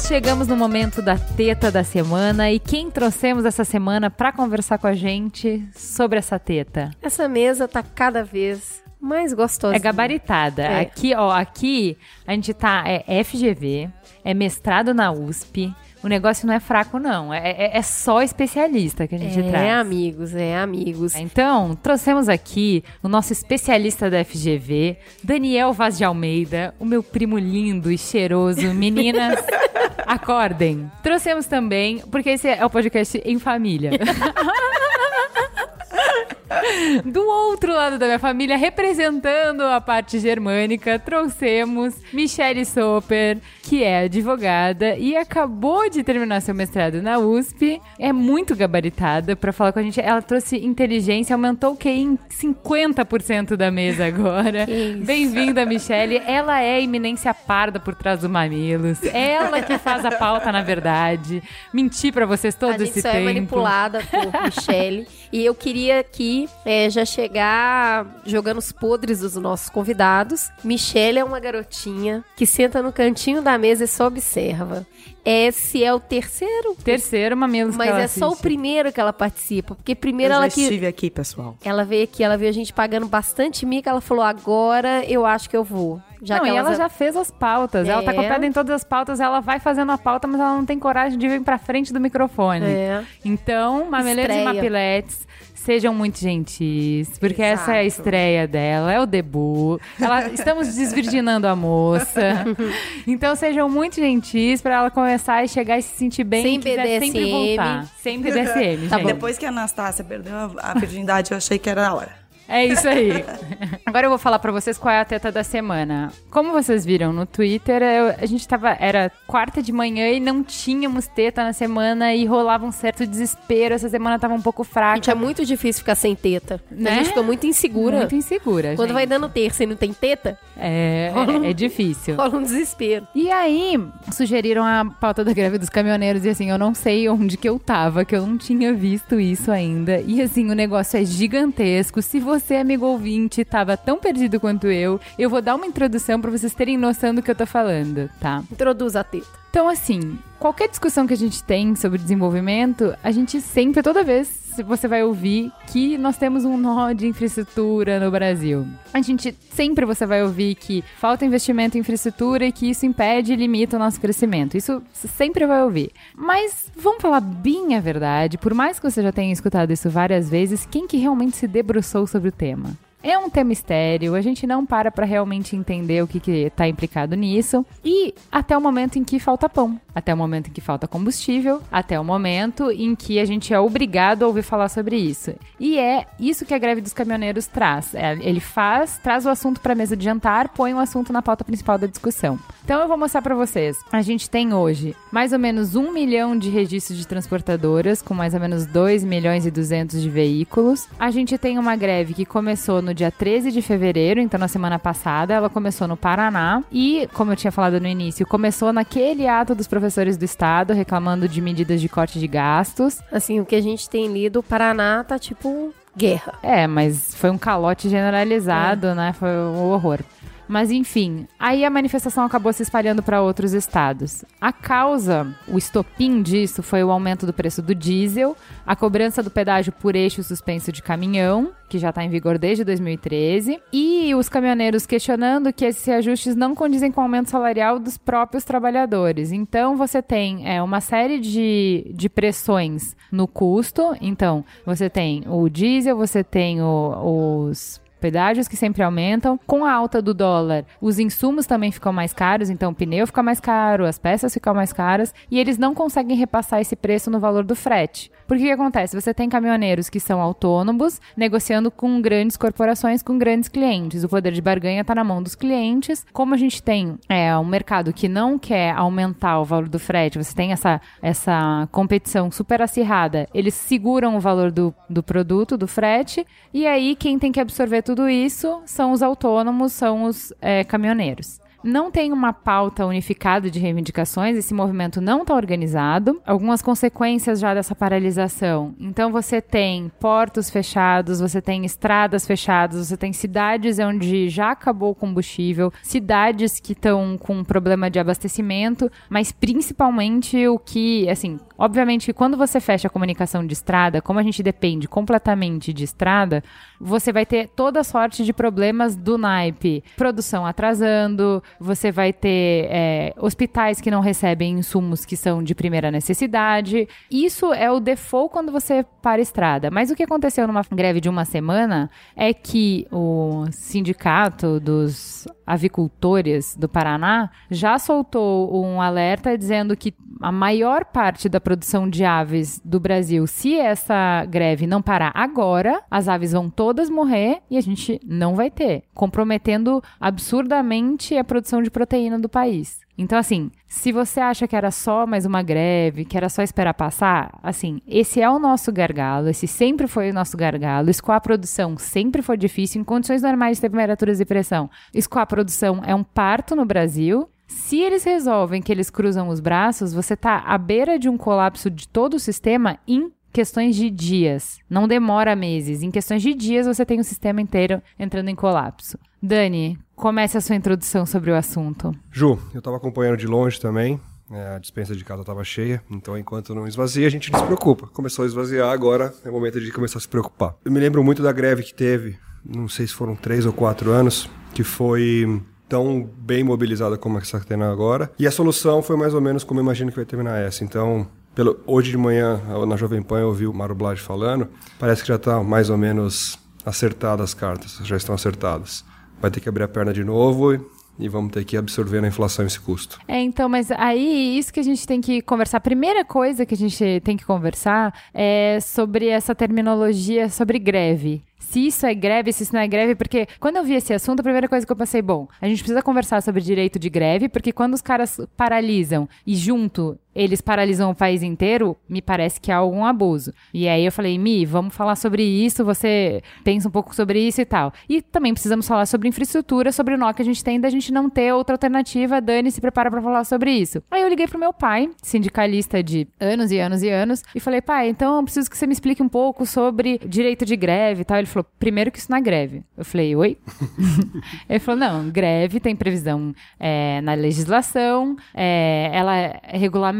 Chegamos no momento da teta da semana e quem trouxemos essa semana pra conversar com a gente sobre essa teta? Essa mesa tá cada vez mais gostosa. É gabaritada. É. Aqui, ó, aqui a gente tá é FGV, é mestrado na USP. O negócio não é fraco não, é, é- é só especialista que a gente É, traz. amigos, é, amigos. Então, trouxemos aqui o nosso especialista da FGV, Daniel Vaz de Almeida, o meu primo lindo e cheiroso. Meninas, acordem. Trouxemos também, porque esse é o podcast em família. Do outro lado da minha família, representando a parte germânica, trouxemos Michelle Soper, que é advogada e acabou de terminar seu mestrado na USP. É muito gabaritada para falar com a gente. Ela trouxe inteligência, aumentou o QI em 50% da mesa agora. Bem-vinda, Michelle. Ela é a iminência parda por trás do Mamilos. Ela que faz a pauta, na verdade. Menti para vocês todo a gente esse só tempo. é manipulada por Michelle. E eu queria aqui é, já chegar jogando os podres dos nossos convidados. Michelle é uma garotinha que senta no cantinho da mesa e só observa. Esse é o terceiro, Terceiro Mamilos que mas ela é só o assiste. primeiro que ela participa. Porque primeiro eu ela já que. estive aqui, pessoal. Ela veio aqui, ela viu a gente pagando bastante mica, ela falou, agora eu acho que eu vou. Já não, que e ela já fez as pautas. Ela tá É. pé em todas as pautas, ela vai fazendo a pauta, mas ela não tem coragem de vir pra frente do microfone. É. Então, Mameleiros e. Mapiletes, sejam muito gentis, porque essa é a Exato. estreia dela, é o debut. Ela, estamos desvirginando a moça. Então, sejam muito gentis pra ela começar e chegar e se sentir bem Sem quiser sempre BDSM. voltar. Sem BDSM, Tá. Depois que a Anastácia perdeu a, a virgindade, eu achei que era a hora. É isso aí. Agora eu vou falar pra vocês qual é a teta da semana. Como vocês viram no Twitter, eu- a gente tava. Era quarta de manhã e não tínhamos teta na semana e rolava um certo desespero. Essa semana tava um pouco fraca. Gente, é muito difícil ficar sem teta. Né? A gente fica muito insegura. Muito insegura. Quando gente. vai dando terça e não tem teta, É, é, é difícil. rola um desespero. E aí, sugeriram a pauta da greve dos caminhoneiros e assim, eu não sei onde que eu tava, que eu não tinha visto isso ainda. E assim, o negócio é gigantesco. Se você, amigo ouvinte, tava tão perdido quanto eu, eu vou dar uma introdução pra vocês terem noção do que eu tô falando, tá? Introduz a teta. Então, assim, qualquer discussão que a gente tem sobre desenvolvimento, a gente sempre, toda vez, você vai ouvir que nós temos um nó de infraestrutura no Brasil. A gente sempre você vai ouvir que falta investimento em infraestrutura e que isso impede e limita o nosso crescimento. Isso você sempre vai ouvir. Mas vamos falar bem a verdade, por mais que você já tenha escutado isso várias vezes, quem que realmente se debruçou sobre o tema? É um tema estéreo, a gente não para pra realmente entender o que, que tá implicado nisso. E até o momento em que falta pão, até o momento em que falta combustível, até o momento em que a gente é obrigado a ouvir falar sobre isso. E é isso que a greve dos caminhoneiros traz. É, ele faz, traz o assunto pra mesa de jantar, põe o assunto na pauta principal da discussão. Então eu vou mostrar pra vocês. A gente tem hoje mais ou menos um milhão de registros de transportadoras, com mais ou menos 2 milhões e 200 de veículos. A gente tem uma greve que começou no dia 13 de fevereiro, então na semana passada. Ela começou no Paraná e, como eu tinha falado no início, começou naquele ato dos professores do estado reclamando de medidas de corte de gastos. Assim, o que a gente tem lido, o Paraná tá tipo guerra. É, mas foi um calote generalizado, né? Foi um horror. Mas enfim, aí a manifestação acabou se espalhando para outros estados. A causa, o estopim disso foi o aumento do preço do diesel, a cobrança do pedágio por eixo suspenso de caminhão, que já está em vigor desde 2013, e os caminhoneiros questionando que esses reajustes não condizem com o aumento salarial dos próprios trabalhadores. Então você tem é, uma série de, de pressões no custo. Então você tem o diesel, você tem o- os pedágios que sempre aumentam. Com a alta do dólar, os insumos também ficam mais caros, então o pneu fica mais caro, as peças ficam mais caras e eles não conseguem repassar esse preço no valor do frete. Porque o que acontece? Você tem caminhoneiros que são autônomos, negociando com grandes corporações, com grandes clientes. O poder de barganha está na mão dos clientes. Como a gente tem é, um mercado que não quer aumentar o valor do frete, você tem essa, essa competição super acirrada, eles seguram o valor do, do produto, do frete, e aí quem tem que absorver tudo isso são os autônomos, são os é, caminhoneiros. Não tem uma pauta unificada de reivindicações, esse movimento não está organizado. Algumas consequências já dessa paralisação. Então, você tem portos fechados, você tem estradas fechadas, você tem cidades onde já acabou o combustível, cidades que estão com problema de abastecimento, mas principalmente o que, assim, obviamente que quando você fecha a comunicação de estrada, como a gente depende completamente de estrada, você vai ter toda sorte de problemas do naipe. Produção atrasando, você vai ter é, hospitais que não recebem insumos que são de primeira necessidade. Isso é o default quando você para estrada. Mas o que aconteceu numa greve de uma semana é que o sindicato dos avicultores do Paraná já soltou um alerta dizendo que a maior parte da produção de aves do Brasil. Se essa greve não parar agora, as aves vão todas morrer e a gente não vai ter, comprometendo absurdamente a produção de proteína do país. Então, assim, se você acha que era só mais uma greve, que era só esperar passar, assim, esse é o nosso gargalo, esse sempre foi o nosso gargalo. Escoar a produção sempre foi difícil, em condições normais de temperaturas e pressão. Escoar a produção é um parto no Brasil. Se eles resolvem que eles cruzam os braços, você está à beira de um colapso de todo o sistema em questões de dias. Não demora meses. Em questões de dias, você tem o sistema inteiro entrando em colapso. Dani, comece a sua introdução sobre o assunto. Ju, eu estava acompanhando de longe também. É, a dispensa de casa estava cheia, então enquanto não esvazia, a gente não se preocupa. Começou a esvaziar, agora é o momento de começar a se preocupar. Eu me lembro muito da greve que teve, não sei se foram três ou quatro anos, que foi tão bem mobilizada como essa que está tendo agora. E a solução foi mais ou menos como eu imagino que vai terminar essa. Então, pelo, hoje de manhã, na Jovem Pan, eu ouvi o Mário Blage falando, parece que já está mais ou menos acertadas as cartas, já estão acertadas. Vai ter que abrir a perna de novo e vamos ter que absorver na inflação esse custo. É, então, mas aí isso que a gente tem que conversar. A primeira coisa que a gente tem que conversar é sobre essa terminologia sobre greve se isso é greve, se isso não é greve, porque quando eu vi esse assunto, a primeira coisa que eu pensei, bom, a gente precisa conversar sobre direito de greve, porque quando os caras paralisam e junto eles paralisam o país inteiro, me parece que há algum abuso. E aí eu falei, Mi, vamos falar sobre isso, você pensa um pouco sobre isso e tal. E também precisamos falar sobre infraestrutura, sobre o nó que a gente tem da gente não ter outra alternativa. Dani se prepara para falar sobre isso. Aí eu liguei pro meu pai, sindicalista de anos e anos e anos, e falei, pai, então eu preciso que você me explique um pouco sobre direito de greve e tal. Ele falou, primeiro que isso não é greve. Eu falei, oi? Ele falou, não, greve tem previsão é, na legislação, é, ela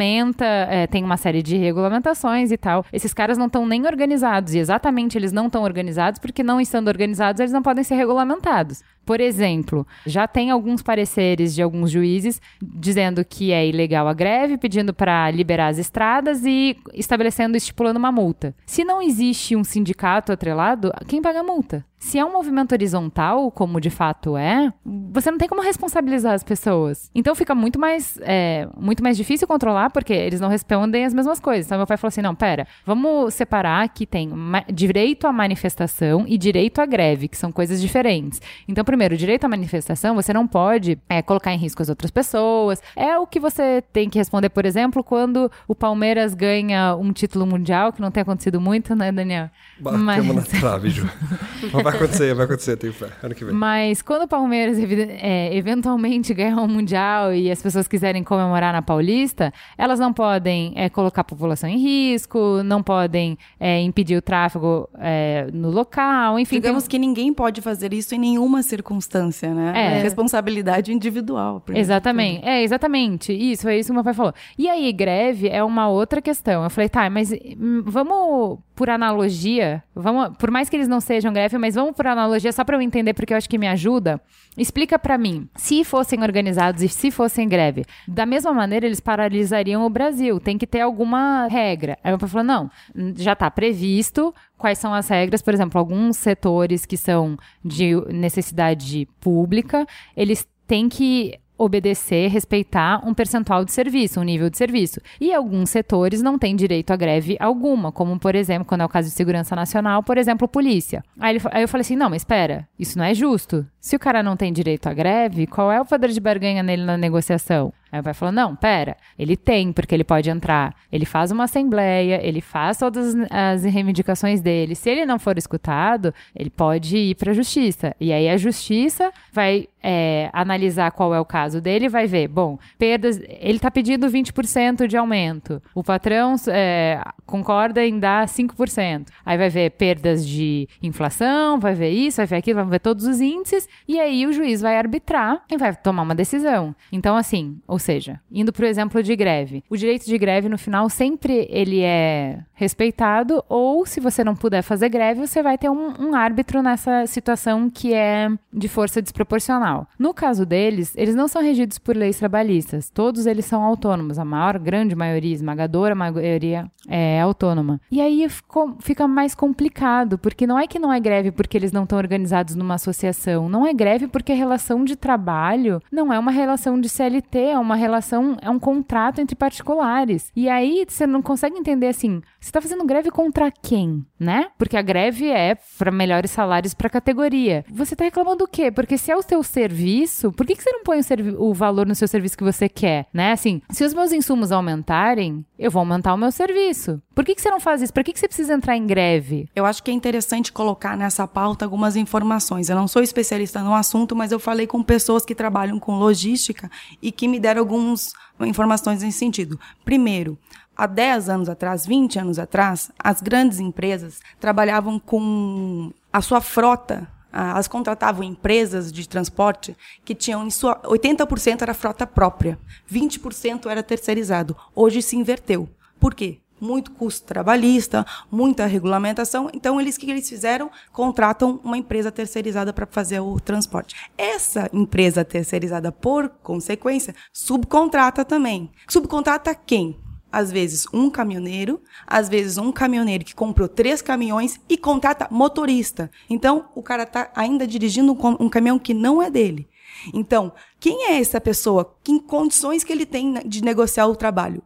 regulamenta, é, tem uma série de regulamentações e tal. Esses caras não estão nem organizados, e exatamente eles não estão organizados porque não estando organizados, eles não podem ser regulamentados. Por exemplo, já tem alguns pareceres de alguns juízes dizendo que é ilegal a greve, pedindo para liberar as estradas e estabelecendo, estipulando uma multa. Se não existe um sindicato atrelado, quem paga a multa? Se é um movimento horizontal, como de fato é, você não tem como responsabilizar as pessoas. Então fica muito mais, é, muito mais difícil controlar, porque eles não respondem as mesmas coisas. Então meu pai falou assim: não, pera, vamos separar que tem direito à manifestação e direito à greve, que são coisas diferentes. Então, primeiro, direito à manifestação, você não pode é, colocar em risco as outras pessoas. É o que você tem que responder, por exemplo, quando o Palmeiras ganha um título mundial, que não tem acontecido muito, né, Daniel? Batemos Mas... na trave, Ju. vai acontecer, vai acontecer, tenho fé. Ano que vem. Mas quando o Palmeiras é, eventualmente ganhar um Mundial e as pessoas quiserem comemorar na Paulista, elas não podem é, colocar a população em risco, não podem é, impedir o tráfego é, no local, enfim. Digamos tem... que ninguém pode fazer isso em nenhuma circunstância, né? É. responsabilidade individual. Exatamente. É, exatamente. Isso, é isso que o meu pai falou. E aí, greve é uma outra questão. Eu falei, tá, mas hum, vamos por analogia, vamos, por mais que eles não sejam greve, mas vamos por analogia só para eu entender porque eu acho que me ajuda. Explica para mim, se fossem organizados e se fossem greve, da mesma maneira eles paralisariam o Brasil. Tem que ter alguma regra. Aí o pai falou: "Não, já está previsto quais são as regras, por exemplo, alguns setores que são de necessidade pública, eles têm que obedecer, respeitar um percentual de serviço, um nível de serviço. E alguns setores não têm direito a greve alguma, como, por exemplo, quando é o caso de segurança nacional, por exemplo, polícia. Aí, ele, aí eu falei assim: não, mas espera, isso não é justo. Se o cara não tem direito à greve, qual é o poder de barganha nele na negociação? Aí o pai falou: não, pera, ele tem, porque ele pode entrar. Ele faz uma assembleia, ele faz todas as reivindicações dele. Se ele não for escutado, ele pode ir para a justiça. E aí a justiça vai é, analisar qual é o caso dele vai ver, bom, perdas. Ele está pedindo 20% de aumento. O patrão é, concorda em dar 5%. Aí vai ver perdas de inflação, vai ver isso, vai ver aquilo, vai ver todos os índices. E aí o juiz vai arbitrar e vai tomar uma decisão. Então, assim, ou seja, indo para o exemplo de greve. O direito de greve, no final, sempre ele é respeitado, ou se você não puder fazer greve, você vai ter um, um árbitro nessa situação que é de força desproporcional. No caso deles, eles não são regidos por leis trabalhistas. Todos eles são autônomos. A maior, grande maioria, esmagadora maioria é autônoma. E aí fica mais complicado, porque não é que não é greve porque eles não estão organizados numa associação. Não é greve porque a relação de trabalho não é uma relação de CLT, é uma uma relação, é um contrato entre particulares. E aí você não consegue entender assim, você tá fazendo greve contra quem, né? Porque a greve é para melhores salários para categoria. Você tá reclamando do quê? Porque se é o seu serviço, por que, que você não põe o, o valor no seu serviço que você quer, né? Assim, se os meus insumos aumentarem, eu vou aumentar o meu serviço. Por que, que você não faz isso? Por que, que você precisa entrar em greve? Eu acho que é interessante colocar nessa pauta algumas informações. Eu não sou especialista no assunto, mas eu falei com pessoas que trabalham com logística e que me deram algumas informações nesse sentido. Primeiro, há 10 anos atrás, 20 anos atrás, as grandes empresas trabalhavam com a sua frota elas contratavam empresas de transporte que tinham em sua 80% era frota própria, 20% era terceirizado. Hoje se inverteu. Por quê? Muito custo trabalhista, muita regulamentação. Então, eles o que eles fizeram? Contratam uma empresa terceirizada para fazer o transporte. Essa empresa terceirizada, por consequência, subcontrata também. Subcontrata quem? às vezes um caminhoneiro, às vezes um caminhoneiro que comprou três caminhões e contrata motorista. Então, o cara está ainda dirigindo um, caminhão que não é dele. Então, quem é essa pessoa? Que condições que ele tem de negociar o trabalho?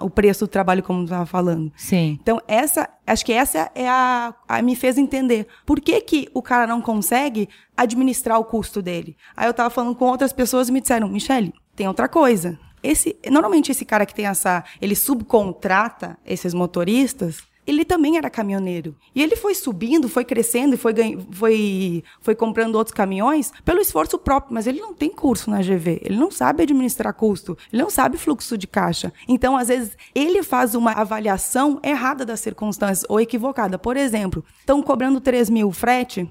O preço do trabalho, como estava falando. Sim. Então, essa, acho que essa é a, a, me fez entender. Por que, que o cara não consegue administrar o custo dele? Aí eu estava falando com outras pessoas e me disseram, Michele, tem outra coisa. Esse, normalmente esse cara que tem essa, ele subcontrata esses motoristas, ele também era caminhoneiro. E ele foi subindo, foi crescendo e foi, foi, foi comprando outros caminhões pelo esforço próprio. Mas ele não tem curso na GV, ele não sabe administrar custo, ele não sabe fluxo de caixa. Então, às vezes, ele faz uma avaliação errada das circunstâncias ou equivocada. Por exemplo, estão cobrando 3 mil frete,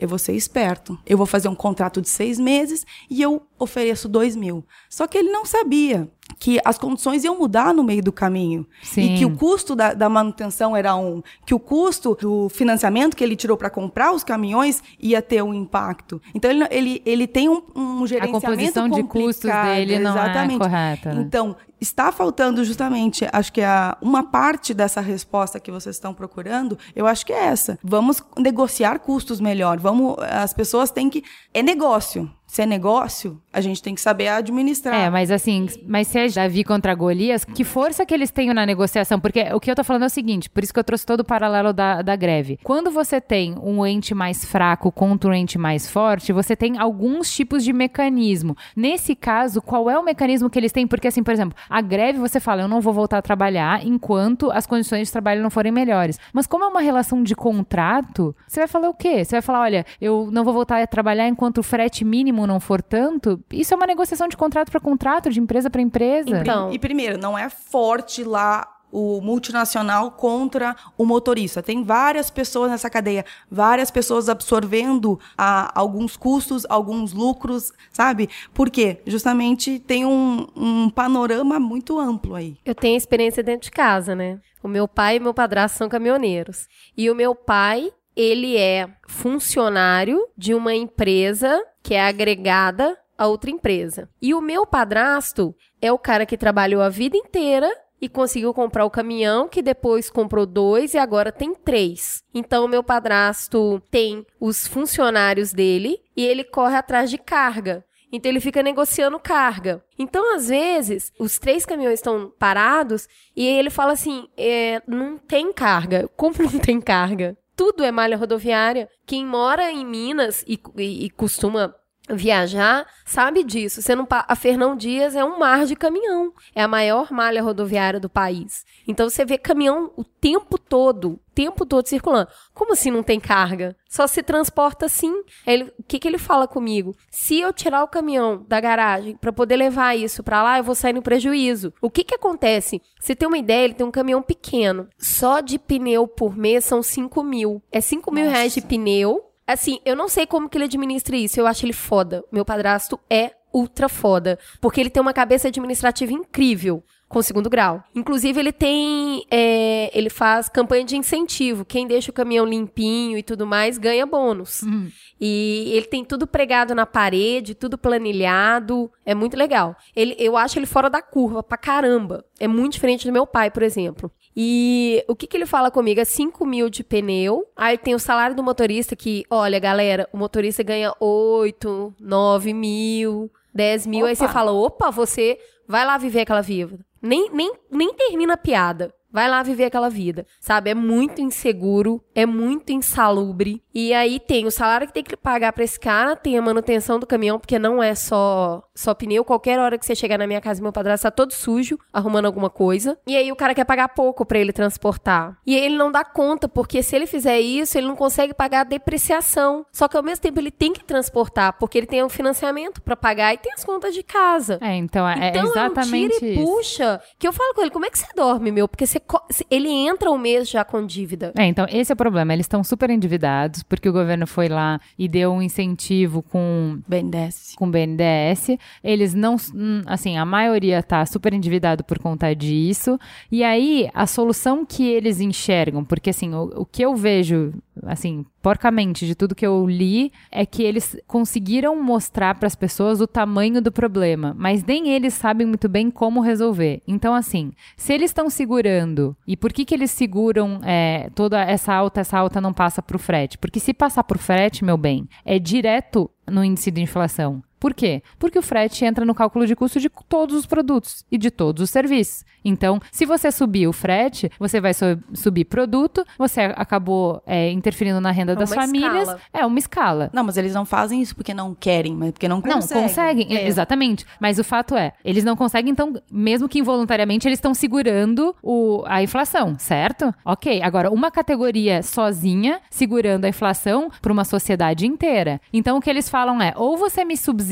eu vou ser esperto. Eu vou fazer um contrato de seis meses e eu ofereço dois mil. Só que ele não sabia que as condições iam mudar no meio do caminho. Sim. E que o custo da, da, manutenção era um, que o custo do financiamento que ele tirou para comprar os caminhões ia ter um impacto. Então ele, ele, ele tem um, um gerenciamento A composição de custos dele não é exatamente. é correta. Né? Então, está faltando justamente, acho que a, uma parte dessa resposta que vocês estão procurando, eu acho que é essa. Vamos negociar custos melhor. Vamos, as pessoas têm que é negócio se é negócio, a gente tem que saber administrar. É, mas assim, mas se é Davi contra Golias, que força que eles têm na negociação? Porque o que eu tô falando é o seguinte, por isso que eu trouxe todo o paralelo da, da greve. Quando você tem um ente mais fraco contra um ente mais forte, você tem alguns tipos de mecanismo. Nesse caso, qual é o mecanismo que eles têm? Porque assim, por exemplo, a greve você fala, eu não vou voltar a trabalhar enquanto as condições de trabalho não forem melhores. Mas como é uma relação de contrato, você vai falar o quê? Você vai falar, olha, eu não vou voltar a trabalhar enquanto o frete mínimo mínimo não for tanto, isso é uma negociação de contrato para contrato, de empresa para empresa. Então, e primeiro, não é forte lá o multinacional contra o motorista. Tem várias pessoas nessa cadeia, várias pessoas absorvendo ah, alguns custos, alguns lucros, sabe? Por quê? Justamente tem um, um panorama muito amplo aí. Eu tenho experiência dentro de casa, né? O meu pai e meu padrasto são caminhoneiros. E o meu pai ele é funcionário de uma empresa que é agregada a outra empresa. E o meu padrasto é o cara que trabalhou a vida inteira e conseguiu comprar o caminhão, que depois comprou dois e agora tem três. Então, o meu padrasto tem os funcionários dele e ele corre atrás de carga. Então ele fica negociando carga. Então, às vezes, os três caminhões estão parados e ele fala assim: é, não tem carga. Como não tem carga? Tudo é malha rodoviária. Quem mora em Minas e, e, e costuma viajar sabe disso. Você não, a Fernão Dias é um mar de caminhão. É a maior malha rodoviária do país. Então você vê caminhão o tempo todo, o tempo todo circulando. Como assim não tem carga? Só se transporta sim. Ele, o que, que ele fala comigo? Se eu tirar o caminhão da garagem para poder levar isso para lá, eu vou sair no prejuízo. O que que acontece? Você tem uma ideia, ele tem um caminhão pequeno. Só de pneu por mês são 5 mil. É 5 mil reais de pneu Assim, eu não sei como que ele administra isso. Eu acho ele foda. Meu padrasto é ultra foda. Porque ele tem uma cabeça administrativa incrível com segundo grau. Inclusive, ele tem. É, ele faz campanha de incentivo. Quem deixa o caminhão limpinho e tudo mais ganha bônus. Uhum. E ele tem tudo pregado na parede, tudo planilhado. É muito legal. Ele, eu acho ele fora da curva pra caramba. É muito diferente do meu pai, por exemplo. E o que, que ele fala comigo? É 5 mil de pneu. Aí tem o salário do motorista que, olha, galera, o motorista ganha 8, 9 mil. 10 mil, aí Opa. você fala, opa, você vai lá viver aquela vida. Nem, nem, nem termina a piada. Vai lá viver aquela vida, sabe? É muito inseguro, é muito insalubre. E aí tem o salário que tem que pagar pra esse cara, tem a manutenção do caminhão, porque não é só só pneu. Qualquer hora que você chegar na minha casa, meu padrasto tá todo sujo, arrumando alguma coisa. E aí o cara quer pagar pouco pra ele transportar. E ele não dá conta, porque se ele fizer isso, ele não consegue pagar a depreciação. Só que ao mesmo tempo ele tem que transportar, porque ele tem um financiamento pra pagar e tem as contas de casa. É, então é, é Então exatamente é um tira e puxa. Que eu falo com ele, como é que você dorme, meu? Porque você co- ele entra um mês já com dívida. É, então esse é o problema. Eles estão super endividados porque o governo foi lá e deu um incentivo com BNDES. com o BNDES. Eles não, hum, assim, a maioria tá super endividado por conta disso. E aí, a solução que eles enxergam, porque assim, o, o que eu vejo, assim, porcamente de tudo que eu li, é que eles conseguiram mostrar para as pessoas o tamanho do problema, mas nem eles sabem muito bem como resolver. Então, assim, se eles estão segurando, e por que que eles seguram é, toda essa alta, essa alta não passa pro frete? Porque se passar pro frete, meu bem, é direto no índice de inflação. Por quê? Porque o frete entra no cálculo de custo de todos os produtos e de todos os serviços. Então, se você subir o frete, você vai su- subir produto, você acabou é, interferindo na renda É das famílias. escala. É uma escala. Não, mas eles não fazem isso porque não querem, mas porque não Não, conseguem. conseguem, É. exatamente. Mas o fato é, eles não conseguem, então, mesmo que involuntariamente, eles estão segurando o, a inflação, certo? Ok, agora, uma categoria sozinha segurando a inflação para uma sociedade inteira. Então, o que eles falam é, ou você me subsidia,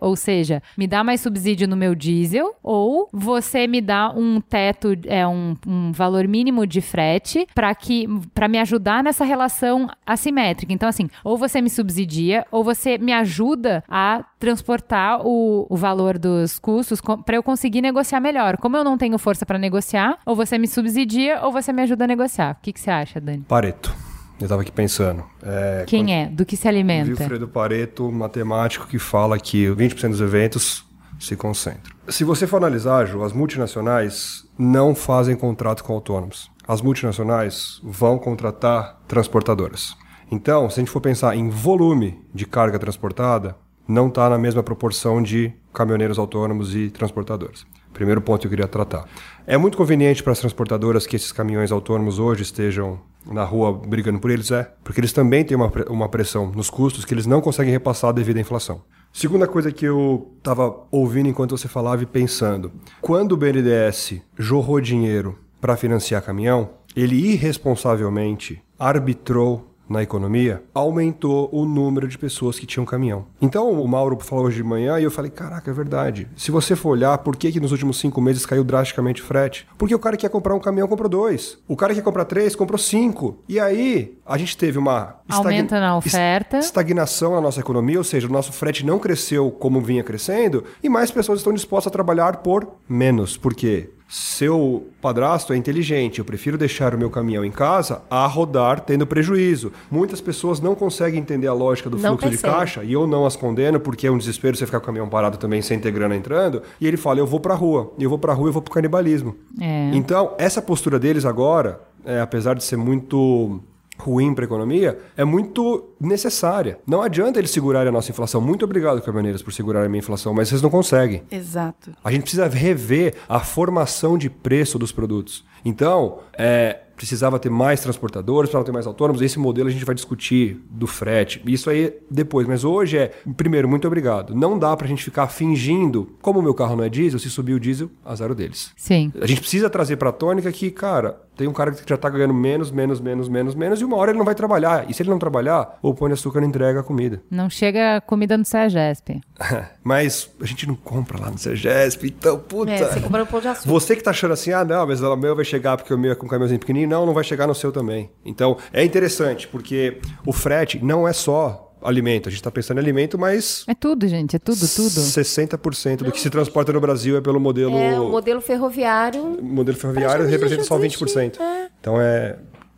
ou seja, me dá mais subsídio no meu diesel, ou você me dá um teto, é um, um valor mínimo de frete para que para me ajudar nessa relação assimétrica. Então, assim, ou você me subsidia, ou você me ajuda a transportar o, o valor dos custos para eu conseguir negociar melhor. Como eu não tenho força para negociar, ou você me subsidia, ou você me ajuda a negociar. O que, que você acha, Dani? Pareto. Eu tava aqui pensando. É, Quem é? Do que se alimenta? Wilfredo Pareto, matemático, que fala que 20% dos eventos se concentram. Se você for analisar, Ju, as multinacionais não fazem contrato com autônomos. As multinacionais vão contratar transportadoras. Então, se a gente for pensar em volume de carga transportada, não está na mesma proporção de caminhoneiros autônomos e transportadoras. Primeiro ponto que eu queria tratar. É muito conveniente para as transportadoras que esses caminhões autônomos hoje estejam na rua brigando por eles? É, porque eles também têm uma, uma pressão nos custos que eles não conseguem repassar devido à inflação. Segunda coisa que eu estava ouvindo enquanto você falava e pensando. Quando o BNDES jorrou dinheiro para financiar caminhão, ele irresponsavelmente arbitrou na economia, aumentou o número de pessoas que tinham caminhão. Então, o Mauro falou hoje de manhã e eu falei, caraca, é verdade. Se você for olhar, por que, que nos últimos cinco meses caiu drasticamente o frete? Porque o cara que quer comprar um caminhão comprou dois. O cara que quer comprar três comprou cinco. E aí, a gente teve uma... Aumento na oferta. Estagnação na nossa economia, ou seja, o nosso frete não cresceu como vinha crescendo e mais pessoas estão dispostas a trabalhar por menos. Por quê? Seu padrasto é inteligente, eu prefiro deixar o meu caminhão em casa a rodar tendo prejuízo. Muitas pessoas não conseguem entender a lógica do Não fluxo de caixa e eu não as condeno porque é um desespero você ficar com o caminhão parado também sem ter grana entrando. E ele fala: eu vou pra rua, e eu vou pra rua eu vou pro canibalismo. É. Então, essa postura deles agora, é, apesar de ser muito ruim para a economia, é muito necessária. Não adianta eles segurarem a nossa inflação. Muito obrigado, caminhoneiros, por segurarem a minha inflação, mas vocês não conseguem. Exato. A gente precisa rever a formação de preço dos produtos. Então, é, precisava ter mais transportadores, precisava ter mais autônomos. Esse modelo a gente vai discutir do frete. Isso aí depois. Mas hoje é, primeiro, muito obrigado. Não dá pra gente ficar fingindo, como o meu carro não é diesel, se subir o diesel, azar o deles. Sim. A gente precisa trazer pra tônica que, cara, tem um cara que já tá ganhando menos, menos, menos, menos, menos, e uma hora ele não vai trabalhar. E se ele não trabalhar, o Pão de Açúcar não entrega a comida. Não chega comida no Sergesp. Mas a gente não compra lá no Sergesp, então, puta. É, você compra no pão de açúcar. Você que tá achando assim, ah, não, mas o meu vai chegar porque o meu é com um caminhãozinho pequenininho. Não, não vai chegar no seu também. Então, é interessante, porque o frete não é só alimento. A gente tá pensando em alimento, mas É tudo, gente. É tudo, tudo. 60% do que se transporta no Brasil é pelo modelo... É, o modelo ferroviário. o modelo ferroviário representa só deixa de 20%. existir, é. Então, é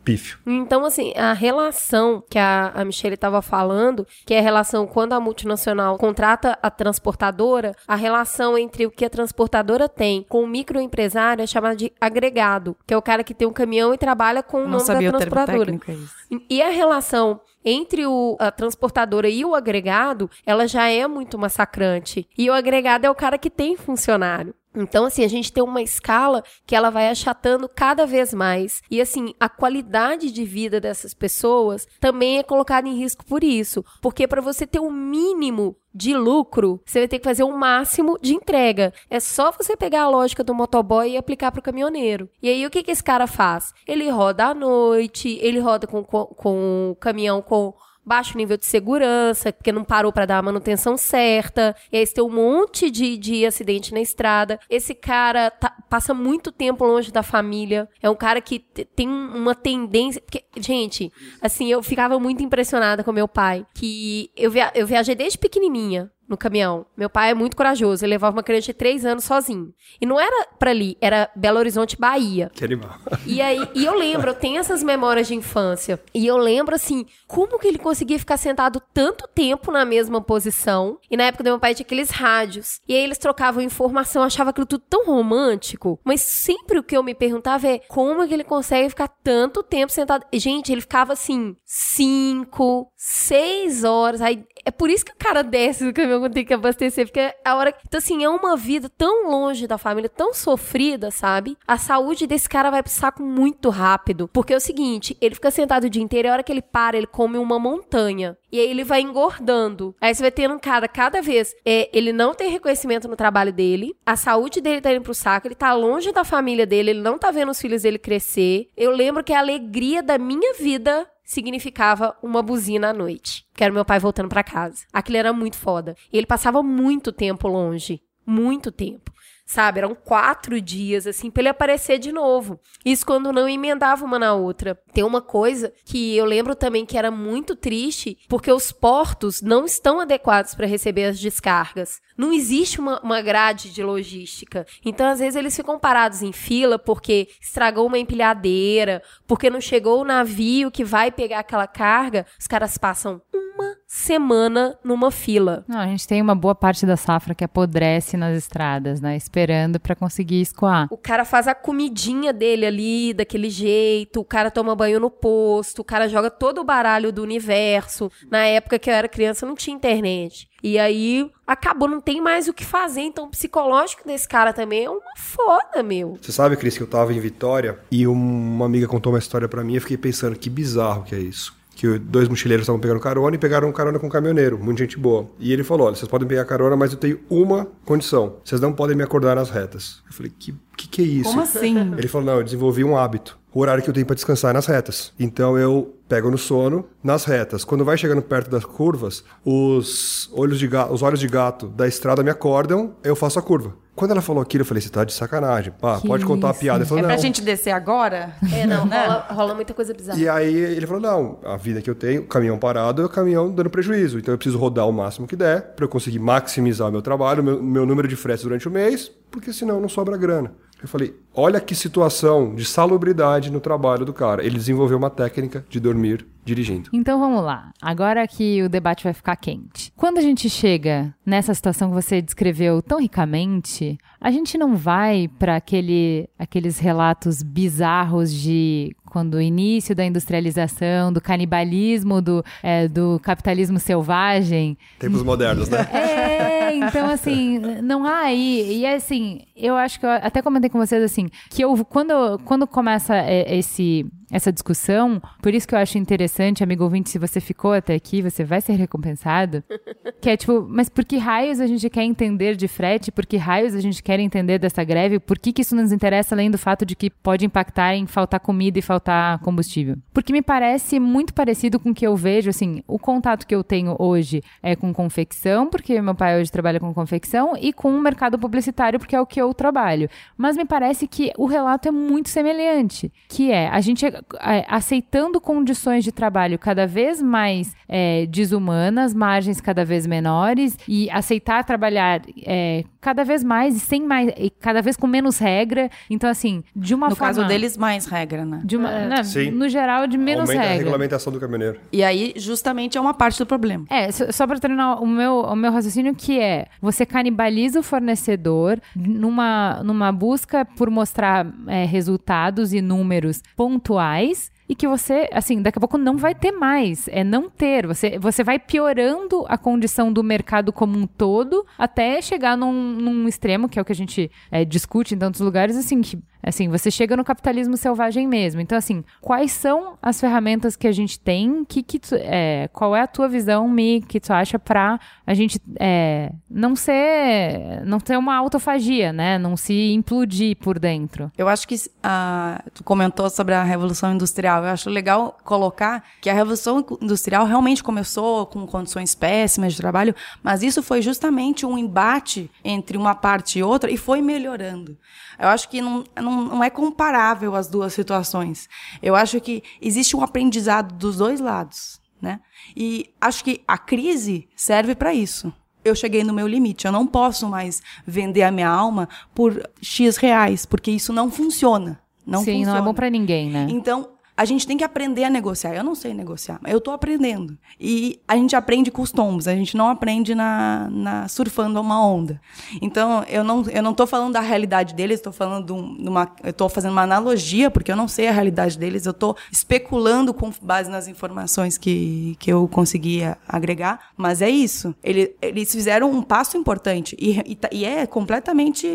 pífio. Então, assim, a relação que a, a Michelle estava falando, que é a relação quando a multinacional contrata a transportadora, a relação entre o que a transportadora tem com o microempresário é chamada de agregado, que é o cara que tem um caminhão e trabalha com o não nome da sabia o termo transportadora. técnico, é isso. E a relação entre o, a transportadora e o agregado, ela já é muito massacrante. E o agregado é o cara que tem funcionário. Então, assim, a gente tem uma escala que ela vai achatando cada vez mais. E, assim, a qualidade de vida dessas pessoas também é colocada em risco por isso. Porque para você ter o um mínimo de lucro, você vai ter que fazer o um máximo de entrega. É só você pegar a lógica do motoboy e aplicar para o caminhoneiro. E aí, o que, que esse cara faz? Ele roda à noite, ele roda com, com, com o caminhão com baixo nível de segurança, porque não parou para dar a manutenção certa. E aí você tem um monte de, de acidente na estrada. Esse cara tá, passa muito tempo longe da família. É um cara que tem uma tendência. Porque, gente, assim, eu ficava muito impressionada com meu pai. Que eu, via, eu viajei desde pequenininha no caminhão. Meu pai é muito corajoso. Ele levava uma criança de três anos sozinho. E não era pra ali, era Belo Horizonte, Bahia. Que animal. E aí, e eu lembro, eu tenho essas memórias de infância. E eu lembro, assim, como que ele conseguia ficar sentado tanto tempo na mesma posição. E na época do meu pai tinha aqueles rádios. E aí eles trocavam informação, eu achava aquilo tudo tão romântico. Mas sempre o que eu me perguntava é como que ele consegue ficar tanto tempo sentado. Gente, ele ficava assim, cinco, seis horas. Aí é por isso que o cara desce do caminhão quando tem que abastecer, porque a hora. Então, assim, é uma vida tão longe da família, tão sofrida, sabe? A saúde desse cara vai pro saco muito rápido. Porque é o seguinte, ele fica sentado o dia inteiro e a hora que ele para, ele come uma montanha. E aí ele vai engordando. Aí você vai tendo um cara, cada vez, é, ele não tem reconhecimento no trabalho dele, a saúde dele tá indo pro saco, ele tá longe da família dele, ele não tá vendo os filhos dele crescer. Eu lembro que a alegria da minha vida significava uma buzina à noite. Que era meu pai voltando para casa. Aquilo era muito foda. E ele passava muito tempo longe. Muito tempo sabe? Eram quatro dias, assim, pra ele aparecer de novo. Isso quando não emendava uma na outra. Tem uma coisa que eu lembro também que era muito triste, porque os portos não estão adequados para receber as descargas. Não existe uma, uma grade de logística. Então, às vezes, eles ficam parados em fila porque estragou uma empilhadeira, porque não chegou o navio que vai pegar aquela carga. Os caras passam uma semana numa fila. Não, a gente tem uma boa parte da safra que apodrece nas estradas, né? Esperando para conseguir escoar. O cara faz a comidinha dele ali, daquele jeito, o cara toma banho no posto, o cara joga todo o baralho do universo. Na época que eu era criança não tinha internet. E aí acabou, não tem mais o que fazer. Então o psicológico desse cara também é uma foda, meu. Você sabe, Cris, que eu tava em Vitória e uma amiga contou uma história para mim. Eu fiquei pensando que bizarro que é isso que dois mochileiros estavam pegando carona e pegaram carona com um caminhoneiro, muita gente boa. E ele falou: olha, vocês podem pegar carona, mas eu tenho uma condição: vocês não podem me acordar nas retas. Eu falei: que que, que é isso? Como assim? Ele falou: não, eu desenvolvi um hábito. O horário que eu tenho para descansar é nas retas. Então eu pego no sono nas retas. Quando vai chegando perto das curvas, os olhos de gato, os olhos de gato da estrada me acordam, eu faço a curva. Quando ela falou aquilo, eu falei, você tá de sacanagem. Pá, Que pode contar a piada. Ele falou, É pra não. gente descer agora? É, não, Né? rola, rola muita coisa bizarra. E aí ele falou: não, a vida que eu tenho, o caminhão parado é o caminhão dando prejuízo. Então eu preciso rodar o máximo que der para eu conseguir maximizar o meu trabalho, meu, meu número de fretes durante o mês, porque senão não sobra grana. Eu falei: olha que situação de salubridade no trabalho do cara. Ele desenvolveu uma técnica de dormir dirigindo. Então vamos lá. Agora que o debate vai ficar quente. Quando a gente chega nessa situação que você descreveu tão ricamente, a gente não vai para aquele, aqueles relatos bizarros de quando o início da industrialização, do canibalismo, do, é, do capitalismo selvagem. Tempos modernos, né? É, então assim, não há aí. E assim, eu acho que eu até comentei com vocês assim, que eu quando, quando começa é, esse essa discussão, por isso que eu acho interessante, amigo ouvinte, se você ficou até aqui, você vai ser recompensado. que é tipo, mas por que raios a gente quer entender de frete? Por que raios a gente quer entender dessa greve? Por que, que isso nos interessa além do fato de que pode impactar em faltar comida e faltar combustível? Porque me parece muito parecido com o que eu vejo, assim, o contato que eu tenho hoje é com confecção, porque meu pai hoje trabalha com confecção, e com o mercado publicitário, porque é o que eu trabalho. Mas me parece que o relato é muito semelhante, que é a gente é, aceitando condições de trabalho cada vez mais é, desumanas, margens cada vez menores, e aceitar trabalhar é, cada vez mais e sem mais, e cada vez com menos regra. Então, assim, de uma No forma. caso deles, mais regra, né? de uma, né, Sim. no geral, de menos Aumenta a regra. regulamentação do caminhoneiro. E aí, justamente, é uma parte do problema. É, só, só para terminar o meu, o meu raciocínio, que é você canibaliza o fornecedor numa, numa busca por mostrar é, resultados e números pontuais. E que você, assim, daqui a pouco não vai ter mais. É não ter. Você, você vai piorando a condição do mercado como um todo até chegar num, num extremo, que é o que a gente é, discute em tantos lugares, assim, que Assim, você chega no capitalismo selvagem mesmo. Então, assim, quais são as ferramentas que a gente tem? Que, que tu, é, qual é a tua visão, Mi, que tu acha pra a gente é, não ser, não ter uma autofagia, né? Não se implodir por dentro. Eu acho que uh, tu comentou sobre a Revolução Industrial. Eu acho legal colocar que a Revolução Industrial realmente começou com condições péssimas de trabalho, mas isso foi justamente um embate entre uma parte e outra e foi melhorando. Eu acho que não, não, não é comparável as duas situações. Eu acho que existe um aprendizado dos dois lados, né? E acho que a crise serve para isso. Eu cheguei no meu limite. Eu não posso mais vender a minha alma por X reais, porque isso não funciona. Não Sim, funciona. não é bom para ninguém, né? Então, a gente tem que aprender a negociar. Eu não sei negociar, mas eu estou aprendendo. E a gente aprende com os tombos, a gente não aprende na, na surfando uma onda. Então, eu não eu não estou falando da realidade deles, estou falando de uma eu estou fazendo uma analogia, porque eu não sei a realidade deles, eu estou especulando com base nas informações que, que eu conseguia agregar, mas é isso. Ele, eles fizeram um passo importante e, e, tá, e é completamente,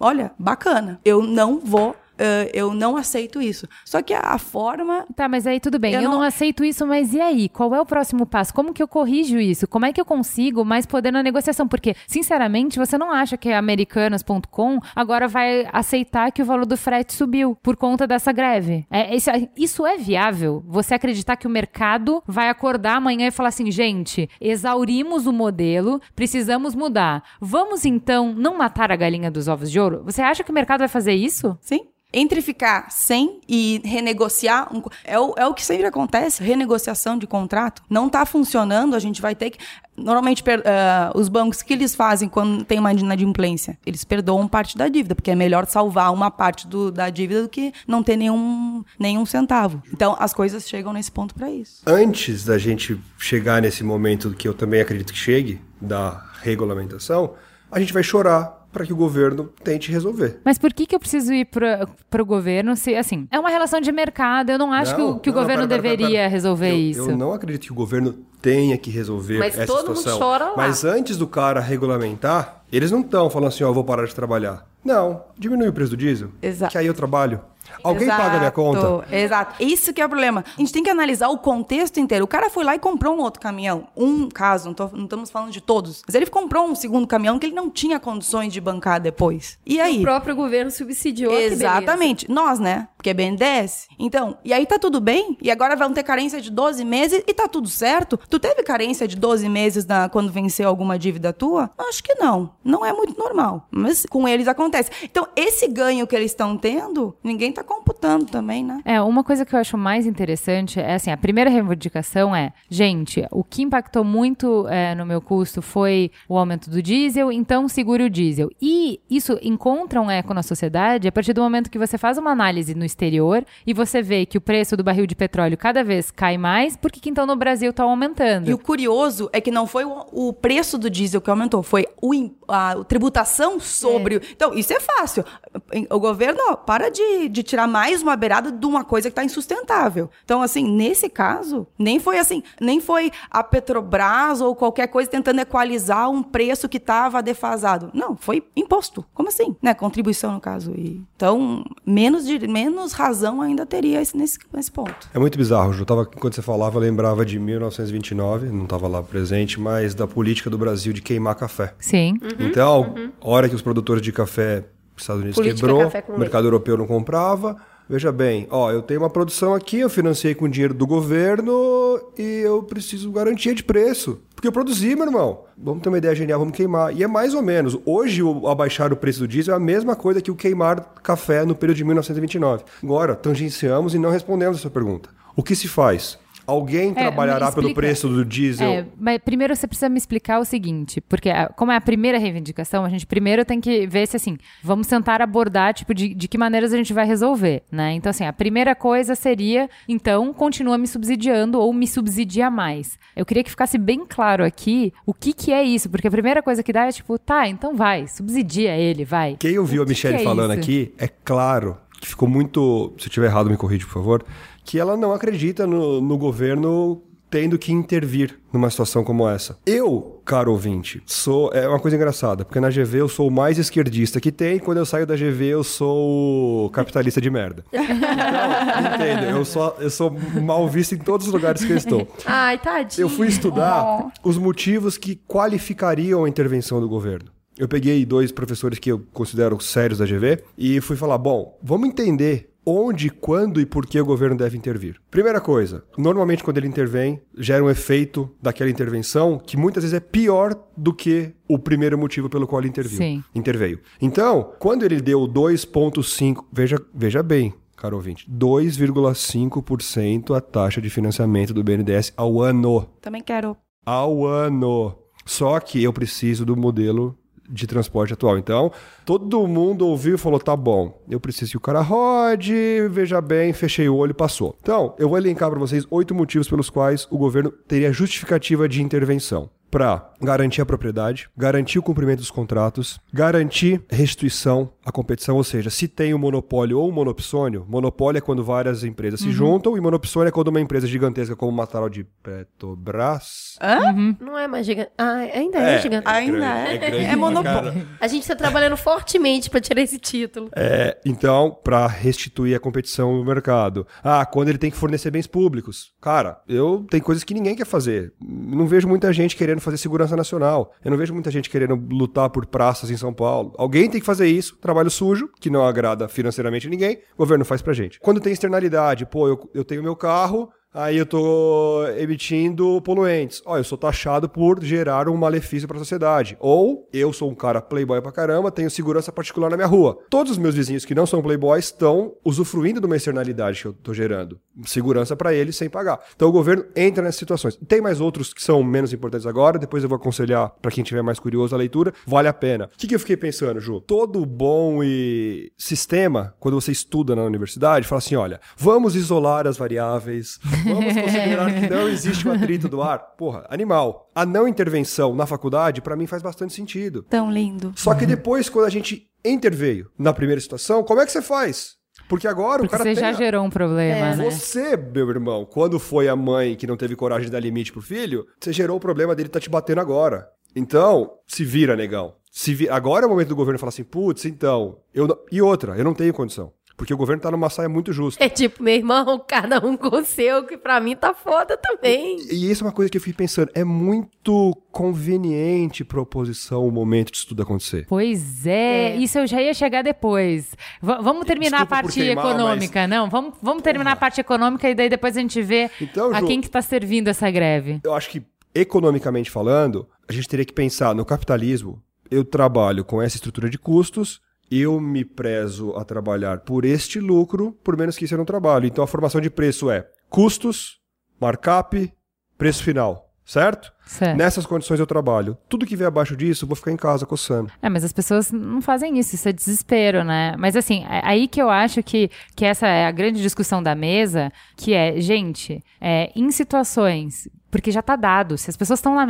olha, bacana. Eu não vou Uh, eu não aceito isso. Só que a, forma. Tá, mas aí tudo bem. Eu, eu não... não... aceito isso, mas e aí? Qual é o próximo passo? Como que eu corrijo isso? Como é que eu consigo mais poder na negociação? Porque, sinceramente, você não acha que a Americanas.com agora vai aceitar que o valor do frete subiu por conta dessa greve? É, isso, isso é viável? Você acreditar que o mercado vai acordar amanhã e falar assim, gente, exaurimos o modelo, precisamos mudar. Vamos então não matar a galinha dos ovos de ouro? Você acha que o mercado vai fazer isso? Sim entre ficar sem e renegociar, um, é, o, é o que sempre acontece, renegociação de contrato, não está funcionando, a gente vai ter que... Normalmente, per, uh, os bancos, o que eles fazem quando tem uma inadimplência? Eles perdoam parte da dívida, porque é melhor salvar uma parte do, da dívida do que não ter nenhum, nenhum centavo. Então, as coisas chegam nesse ponto para isso. Antes da gente chegar nesse momento que eu também acredito que chegue, da regulamentação, a gente vai chorar para que o governo tente resolver. Mas por que, que eu preciso ir para o governo se, assim, é uma relação de mercado, eu não acho não, que o, que não, o governo deveria resolver eu, isso. Eu não acredito que o governo tenha que resolver Mas essa todo situação. Mundo chora lá. Mas antes do cara regulamentar, eles não estão falando assim, ó, oh, vou parar de trabalhar. Não, diminui o preço do diesel, Exato. que aí eu trabalho. Alguém Exato, paga minha conta? Exato. Isso que é o problema. A gente tem que analisar o contexto inteiro. O cara foi lá e comprou um outro caminhão. Um caso, não, tô, não estamos falando de todos. Mas ele comprou um segundo caminhão que ele não tinha condições de bancar depois. E aí? O próprio governo subsidiou. Exatamente. Nós, né? Porque é BNDES. Então, e aí tá tudo bem? E agora vão ter carência de 12 meses e tá tudo certo? Tu teve carência de 12 meses na, quando venceu alguma dívida tua? Acho que não. Não é muito normal. Mas com eles acontece. Então, esse ganho que eles estão tendo, ninguém tá computando também, né? É, uma coisa que eu acho mais interessante é assim, a primeira reivindicação é, gente, o que impactou muito é, no meu custo foi o aumento do diesel, então segure o diesel. E isso encontra um eco na sociedade a partir do momento que você faz uma análise no exterior e você vê que o preço do barril de petróleo cada vez cai mais, porque que então no Brasil está aumentando. E o curioso é que não foi o, preço do diesel que aumentou, foi o, a, a tributação sobre. É. Então, isso é fácil. O governo, ó, para de, de tirar mais uma beirada de uma coisa que está insustentável. Então, assim, nesse caso, nem foi assim, nem foi a Petrobras ou qualquer coisa tentando equalizar um preço que estava defasado. Não, foi imposto. Como assim? Né? Contribuição, no caso. E, então, menos, de, menos razão ainda teria esse, nesse, nesse ponto. É muito bizarro, Ju. Tava, enquanto você falava, eu lembrava de 1929, não estava lá presente, mas da política do Brasil de queimar café. Sim. Uhum, então, uhum. a hora que os produtores de café Estados Unidos Política quebrou, o mercado europeu não comprava. Veja bem, ó, eu tenho uma produção aqui, eu financiei com dinheiro do governo e eu preciso garantia de preço. Porque eu produzi, meu irmão. Vamos ter uma ideia genial, vamos queimar. E é mais ou menos. Hoje, o abaixar o preço do diesel é a mesma coisa que o queimar café no período de 1929. Agora, tangenciamos e não respondemos essa pergunta. O que se faz? Alguém é, trabalhará pelo preço do diesel? É, mas primeiro você precisa me explicar o seguinte, porque como é a primeira reivindicação, a gente primeiro tem que ver se assim, vamos tentar abordar, tipo, de, de que maneiras a gente vai resolver, né? Então, assim, a primeira coisa seria, então, continua me subsidiando ou me subsidia mais. Eu queria que ficasse bem claro aqui o que que é isso, porque a primeira coisa que dá é tipo, tá, então vai, subsidia ele, vai. Quem ouviu a Michelle é falando isso? aqui, é claro que ficou muito. Se eu estiver errado, me corrige, por favor. Que ela não acredita no, no governo tendo que intervir numa situação como essa. Eu, caro ouvinte, sou. É uma coisa engraçada, porque na GV eu sou o mais esquerdista que tem, quando eu saio da GV eu sou o capitalista de merda. Então, entenda, eu sou, eu sou mal visto em todos os lugares que eu estou. Ai, tadinho. Eu fui estudar os motivos que qualificariam a intervenção do governo. Eu peguei dois professores que eu considero sérios da GV e fui falar: bom, vamos entender onde, quando e por que o governo deve intervir. Primeira coisa, normalmente quando ele intervém, gera um efeito daquela intervenção que muitas vezes é pior do que o primeiro motivo pelo qual ele interviu, Sim. interveio. Então, quando ele deu 2,5, veja, veja bem, caro ouvinte, 2,5% a taxa de financiamento do BNDES ao ano. Também quero. Ao ano. Só que eu preciso do modelo de transporte atual. Então, todo mundo ouviu e falou: tá bom, eu preciso que o cara rode, veja bem, fechei o olho e passou. Então, eu vou elencar para vocês oito motivos pelos quais o governo teria justificativa de intervenção. Para garantir a propriedade, garantir o cumprimento dos contratos, garantir restituição à competição, ou seja, se tem um monopólio ou um monopsônio, monopólio é quando várias empresas se juntam e monopsônio é quando uma empresa gigantesca como uma tal de Petrobras Não é mais gigante. Ah, ainda é, gigante. Ainda é. grande É pra monopólio. A gente tá trabalhando fortemente pra tirar esse título. É, então, para restituir a competição no mercado. Ah, quando ele tem que fornecer bens públicos. Cara, eu tem coisas que ninguém quer fazer. Não vejo muita gente querendo fazer segurança nacional. Eu não vejo muita gente querendo lutar por praças em São Paulo. Alguém tem que fazer isso. Trabalho sujo, que não agrada financeiramente ninguém. O governo faz pra gente. Quando tem externalidade, pô, eu, eu tenho meu carro, Aí eu tô emitindo poluentes. Ó, eu sou taxado por gerar um malefício para a sociedade. Ou eu sou um cara playboy pra caramba, tenho segurança particular na minha rua. Todos os meus vizinhos que não são playboys estão usufruindo de uma externalidade que eu tô gerando. Segurança para eles sem pagar. Então o governo entra nessas situações. Tem mais outros que são menos importantes agora, depois eu vou aconselhar para quem tiver mais curioso a leitura, vale a pena. O que, que eu fiquei pensando, Ju? Todo bom e sistema, quando você estuda na universidade, fala assim, olha, vamos isolar as variáveis, vamos considerar que não existe o atrito do ar. Porra, animal. A não intervenção na faculdade, para mim, faz bastante sentido. Tão lindo. Só que depois, quando a gente interveio na primeira situação, como é que você faz? Porque agora o Porque cara você tem já a- gerou um problema, né? você, meu irmão, quando foi a mãe que não teve coragem de dar limite pro filho, você gerou o problema dele tá te batendo agora. Então, se vira, negão. Se vi... Agora é o momento do governo falar assim, putz, então, eu não... e outra, eu não tenho condição. Porque o governo tá numa saia muito justa. É tipo, meu irmão, cada um com o seu, que pra mim tá foda também. E isso é uma coisa que eu fiquei pensando, é muito conveniente pra oposição o momento disso tudo acontecer. Pois é, É. isso eu já ia chegar depois. V- vamos terminar Desculpa a parte queimar, econômica, não? Vamos, vamos terminar a parte econômica e daí depois a gente vê Então, a Ju- quem que tá servindo essa greve. Eu acho que, economicamente falando, a gente teria que pensar no capitalismo. Eu trabalho com essa estrutura de custos, eu me prezo a trabalhar por este lucro, por menos que isso eu não trabalho. Então a formação de preço é custos, markup, preço final, certo? Certo. Nessas condições eu trabalho. Tudo que vier abaixo disso, eu vou ficar em casa coçando. É, mas as pessoas não fazem isso, isso é desespero, né? Mas assim, é aí que eu acho que, que essa é a grande discussão da mesa, que é, gente, é, em situações, porque já tá dado, se as pessoas estão lá,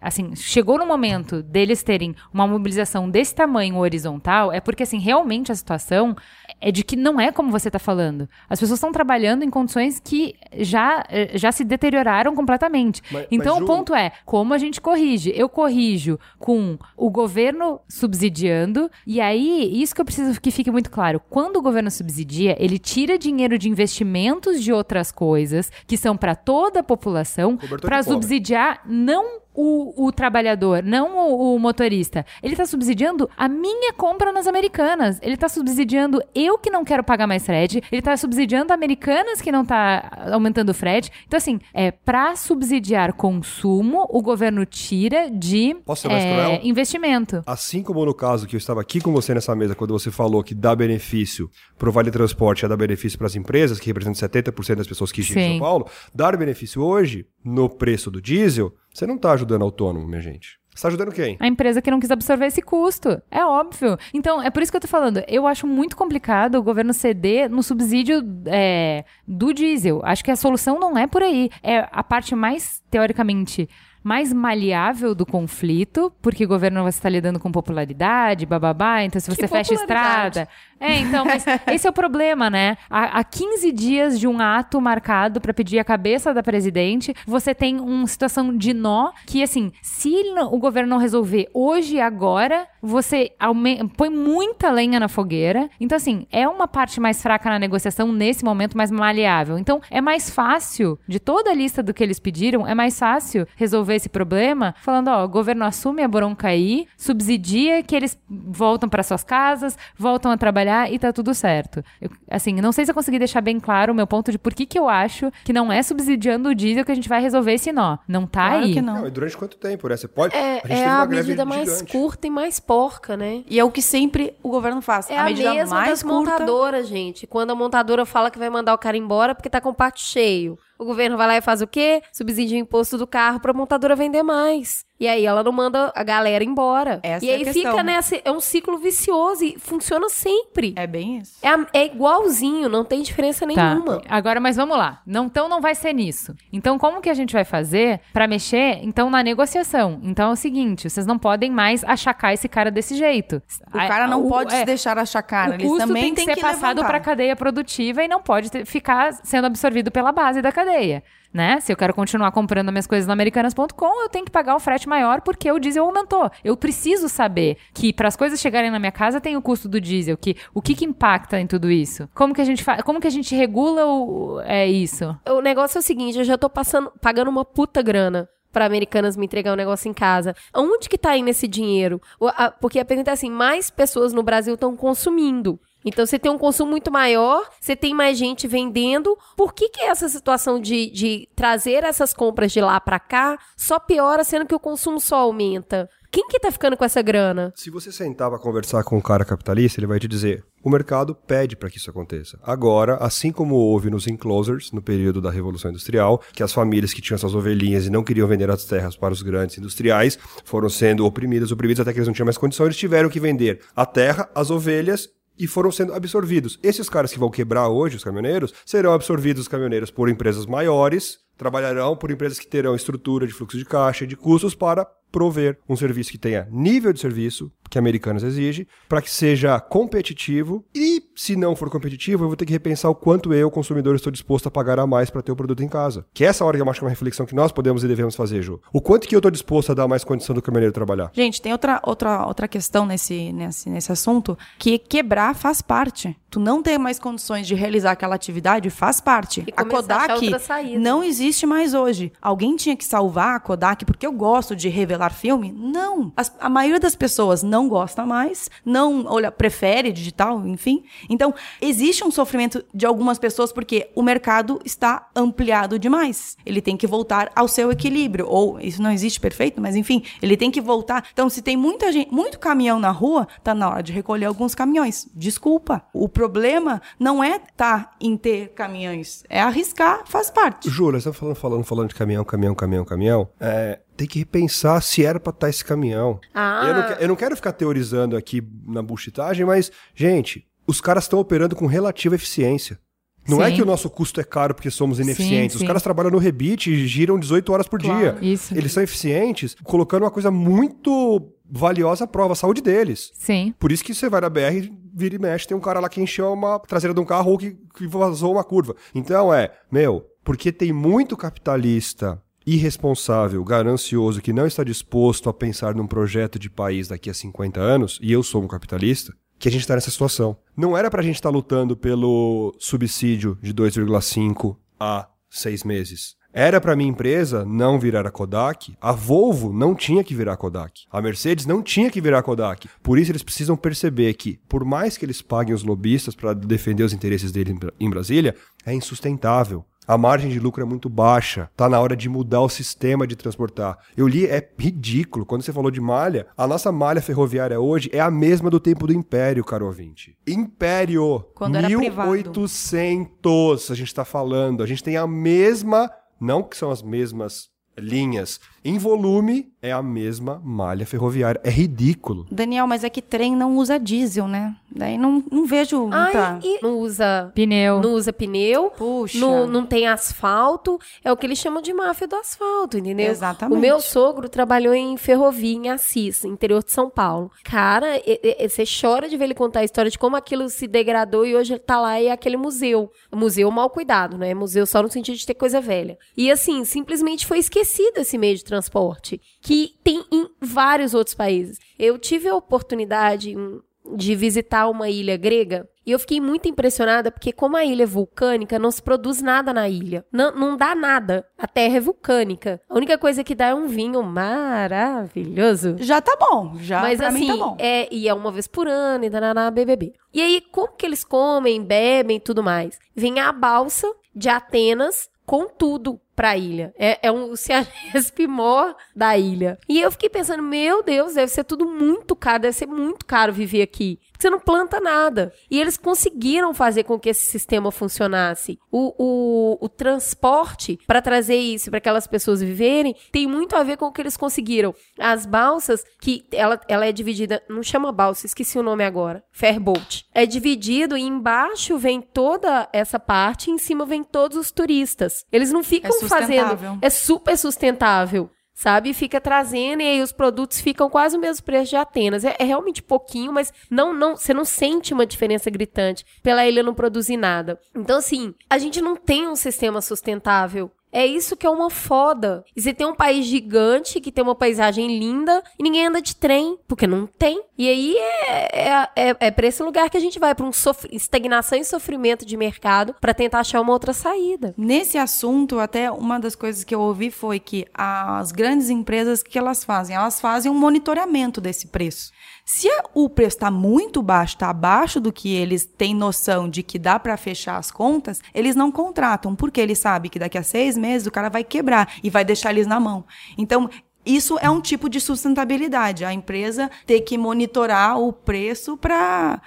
assim, chegou no momento deles terem uma mobilização desse tamanho horizontal, é porque assim, realmente a situação é de que não é como você tá falando. As pessoas estão trabalhando em condições que já, eh, já se deterioraram completamente. Mas- então mas, o ponto é, como a gente corrige? Eu corrijo com o governo subsidiando, e aí, isso que eu preciso que fique muito claro. Quando o governo subsidia, ele tira dinheiro de investimentos de outras coisas, que são para toda a população, para subsidiar não o, o trabalhador, não o, o motorista. Ele está subsidiando a minha compra nas americanas. Ele está subsidiando eu que não quero pagar mais frete. Ele está subsidiando americanas que não está aumentando o frete. Então, assim, é, para subsidiar consumo, o governo tira de é, investimento. Assim como no caso que eu estava aqui com você nessa mesa, quando você falou que dá benefício para o Vale Transporte, é dar benefício para as empresas, que representam 70% das pessoas que chegam em. São Paulo, dar benefício hoje, no preço do diesel, você não está ajudando autônomo, minha gente. Você está ajudando quem? A empresa que não quis absorver esse custo. É óbvio. Então, é por isso que eu tô falando. Eu acho muito complicado o governo ceder no subsídio é, do diesel. Acho que a solução não é por aí. É a parte mais, teoricamente, mais maleável do conflito, porque o governo você está lidando com popularidade, bababá. Então, se você fecha estrada. É, então, mas esse é o problema, né? Há, há 15 dias de um ato marcado para pedir a cabeça da presidente, você tem uma situação de nó que, assim, se o governo não resolver hoje e agora, você põe muita lenha na fogueira. Então, assim, é uma parte mais fraca na negociação nesse momento, mais maleável. Então, é mais fácil, de toda a lista do que eles pediram, é mais fácil resolver esse problema falando, ó, o governo assume a bronca aí, subsidia que eles voltam para suas casas, voltam a trabalhar e tá tudo certo. Eu, assim, não sei se eu consegui deixar bem claro o meu ponto de por que, que eu acho que não é subsidiando o diesel que a gente vai resolver esse nó. Não tá claro aí. Que não. não. E durante quanto tempo, né? Você pode. É a, é a medida mais gigante. curta e mais porca, né? E é o que sempre o governo faz. É a, a medida mesma mais das curta... montadoras, gente. Quando a montadora fala que vai mandar o cara embora porque tá com o pátio cheio. O governo vai lá e faz o quê? Subsidia o imposto do carro pra montadora vender mais. E aí ela não manda a galera embora. Essa e é aí fica nessa. É um ciclo vicioso e funciona sempre. É bem isso. É, é igualzinho, não tem diferença Tá. nenhuma. Agora, mas vamos lá. Não, então não vai ser nisso. Então, como que a gente vai fazer pra mexer, então, na negociação? Então é o seguinte, vocês não podem mais achacar esse cara desse jeito. O cara não o- pode é, se deixar achacar. O Eles custo também tem que têm ser passado levantar. para a cadeia produtiva e não pode ter- ficar sendo absorvido pela base da cadeia. Né? Se eu quero continuar comprando minhas coisas na americanas.com, eu tenho que pagar o frete maior porque o diesel aumentou. Eu preciso saber que para as coisas chegarem na minha casa tem o custo do diesel, que o que, que impacta em tudo isso? Como que a gente fa- como que a gente regula o, é isso? O negócio é o seguinte, eu já tô passando, pagando uma puta grana pra americanas me entregar um negócio em casa. Onde que tá indo esse dinheiro? Porque a pergunta é assim, mais pessoas no Brasil estão consumindo. Então, você tem um consumo muito maior, você tem mais gente vendendo. Por que que essa situação de, de trazer essas compras de lá pra cá só piora, sendo que o consumo só aumenta? Quem que tá ficando com essa grana? Se você sentar para conversar com um cara capitalista, ele vai te dizer: o mercado pede para que isso aconteça. Agora, assim como houve nos enclosures, no período da Revolução Industrial, que as famílias que tinham suas ovelhinhas e não queriam vender as terras para os grandes industriais foram sendo oprimidas, oprimidas até que eles não tinham mais condição, eles tiveram que vender a terra, as ovelhas e foram sendo absorvidos. Esses caras que vão quebrar hoje, os caminhoneiros, serão absorvidos os caminhoneiros por empresas maiores, trabalharão por empresas que terão estrutura de fluxo de caixa e de custos para prover um serviço que tenha nível de serviço que a Americanas exige, para que seja competitivo e, se não for competitivo, eu vou ter que repensar o quanto eu, consumidor, estou disposto a pagar a mais para ter o produto em casa. Que essa hora que eu acho que é uma reflexão que nós podemos e devemos fazer, Ju. O quanto que eu estou disposto a dar mais condição do caminhoneiro trabalhar? Gente, tem outra, outra, outra questão nesse, nesse, nesse assunto, que quebrar faz parte. Tu não ter mais condições de realizar aquela atividade faz parte. E a a Kodak saída. não existe mais hoje. Alguém tinha que salvar a Kodak porque eu gosto de revelar filme? Não. As- a maioria das pessoas não gosta mais, não olha, prefere digital, enfim. Então, existe um sofrimento de algumas pessoas porque o mercado está ampliado demais. Ele tem que voltar ao seu equilíbrio. Ou isso não existe perfeito, mas enfim, ele tem que voltar. Então, se tem muita gente, muito caminhão na rua, tá na hora de recolher alguns caminhões. Desculpa. O problema não é tá em ter caminhões, é arriscar, faz parte. Ju, nós estamos falando, falando, falando de caminhão, caminhão, caminhão, caminhão. É, tem que repensar se era para estar esse caminhão. Ah. Eu, não, eu não quero ficar teorizando aqui na buchitagem, mas, gente, os caras estão operando com relativa eficiência. Não é Sim. que o nosso custo é caro porque somos ineficientes. Sim, Os sim. caras trabalham no rebite e giram 18 horas por dia. Isso. Eles são eficientes, colocando uma coisa muito valiosa à prova, a saúde deles. Sim. Por isso que você vai na BR, vira e mexe, tem um cara lá que encheu uma traseira de um carro ou que, que vazou uma curva. Então é, meu, porque tem muito capitalista irresponsável, ganancioso, que não está disposto a pensar num projeto de país daqui a 50 anos, e eu sou um capitalista, que a gente está nessa situação. Não era pra gente estar lutando pelo subsídio de 2,5 a 6 meses. Era pra minha empresa não virar a Kodak, a Volvo não tinha que virar a Kodak, a Mercedes não tinha que virar a Kodak. Por isso eles precisam perceber que, por mais que eles paguem os lobistas para defender os interesses deles em Brasília, é insustentável. A margem de lucro é muito baixa. Tá na hora de mudar o sistema de transportar. Eu li, é ridículo. Quando você falou de malha, a nossa malha ferroviária hoje é a mesma do tempo do Império, caro ouvinte. Império! Quando era privado. 1800 a gente tá falando. A gente tem a mesma, não que são as mesmas linhas. Em volume, é a mesma malha ferroviária. É ridículo. Daniel, mas é que trem não usa diesel, né? Daí não, não vejo muita... Ai, e não usa Pneu. não usa pneu, Puxa. não, não tem asfalto, é o que eles chamam de máfia do asfalto, entendeu? Exatamente. O meu sogro trabalhou em ferrovia em Assis, interior de São Paulo. Cara, você chora de ver ele contar a história de como aquilo se degradou e hoje ele tá lá e é aquele museu. Museu mal cuidado, né? Museu só no sentido de ter coisa velha. E assim, simplesmente foi esquecido esse meio de transporte, que tem em vários outros países. Eu tive a oportunidade hum, de visitar uma ilha grega e eu fiquei muito impressionada porque, como a ilha é vulcânica, não se produz nada na ilha. Não, não dá nada. A terra é vulcânica. A única coisa que dá é um vinho maravilhoso. Já tá bom, já Mas pra assim, mim tá bom. é, e é uma vez por ano, e dananá, BBB. E aí, como que eles comem, bebem e tudo mais? Vem a balsa de Atenas com tudo pra ilha. É, é um Cearesp mor da ilha. E eu fiquei pensando, meu Deus, deve ser tudo muito caro, deve ser muito caro viver aqui. Porque você não planta nada. E eles conseguiram fazer com que esse sistema funcionasse. O, o, o transporte para trazer isso para aquelas pessoas viverem tem muito a ver com o que eles conseguiram. As balsas, que ela, ela é dividida, não chama balsa, esqueci o nome agora, Fairboat. É dividido e embaixo vem toda essa parte e em cima vem todos os turistas. Eles não ficam É fazendo. É super sustentável. Sabe? Fica trazendo e aí os produtos ficam quase o mesmo preço de Atenas. É, é realmente pouquinho, mas não, não, você não sente uma diferença gritante pela ilha não produzir nada. Então, assim, a gente não tem um sistema sustentável. É isso que é uma foda. E você tem um país gigante que tem uma paisagem linda e ninguém anda de trem, porque não tem. E aí é, é, é, é pra esse lugar que a gente vai, pra um estagnação e sofrimento de mercado pra tentar achar uma outra saída. Nesse assunto, até uma das coisas que eu ouvi foi que as grandes empresas, o que elas fazem? Elas fazem um monitoramento desse preço. Se o preço está muito baixo, está abaixo do que eles têm noção de que dá para fechar as contas, eles não contratam, porque eles sabem que daqui a seis meses o cara vai quebrar e vai deixar eles na mão. Então, isso é um tipo de sustentabilidade. A empresa ter que monitorar o preço para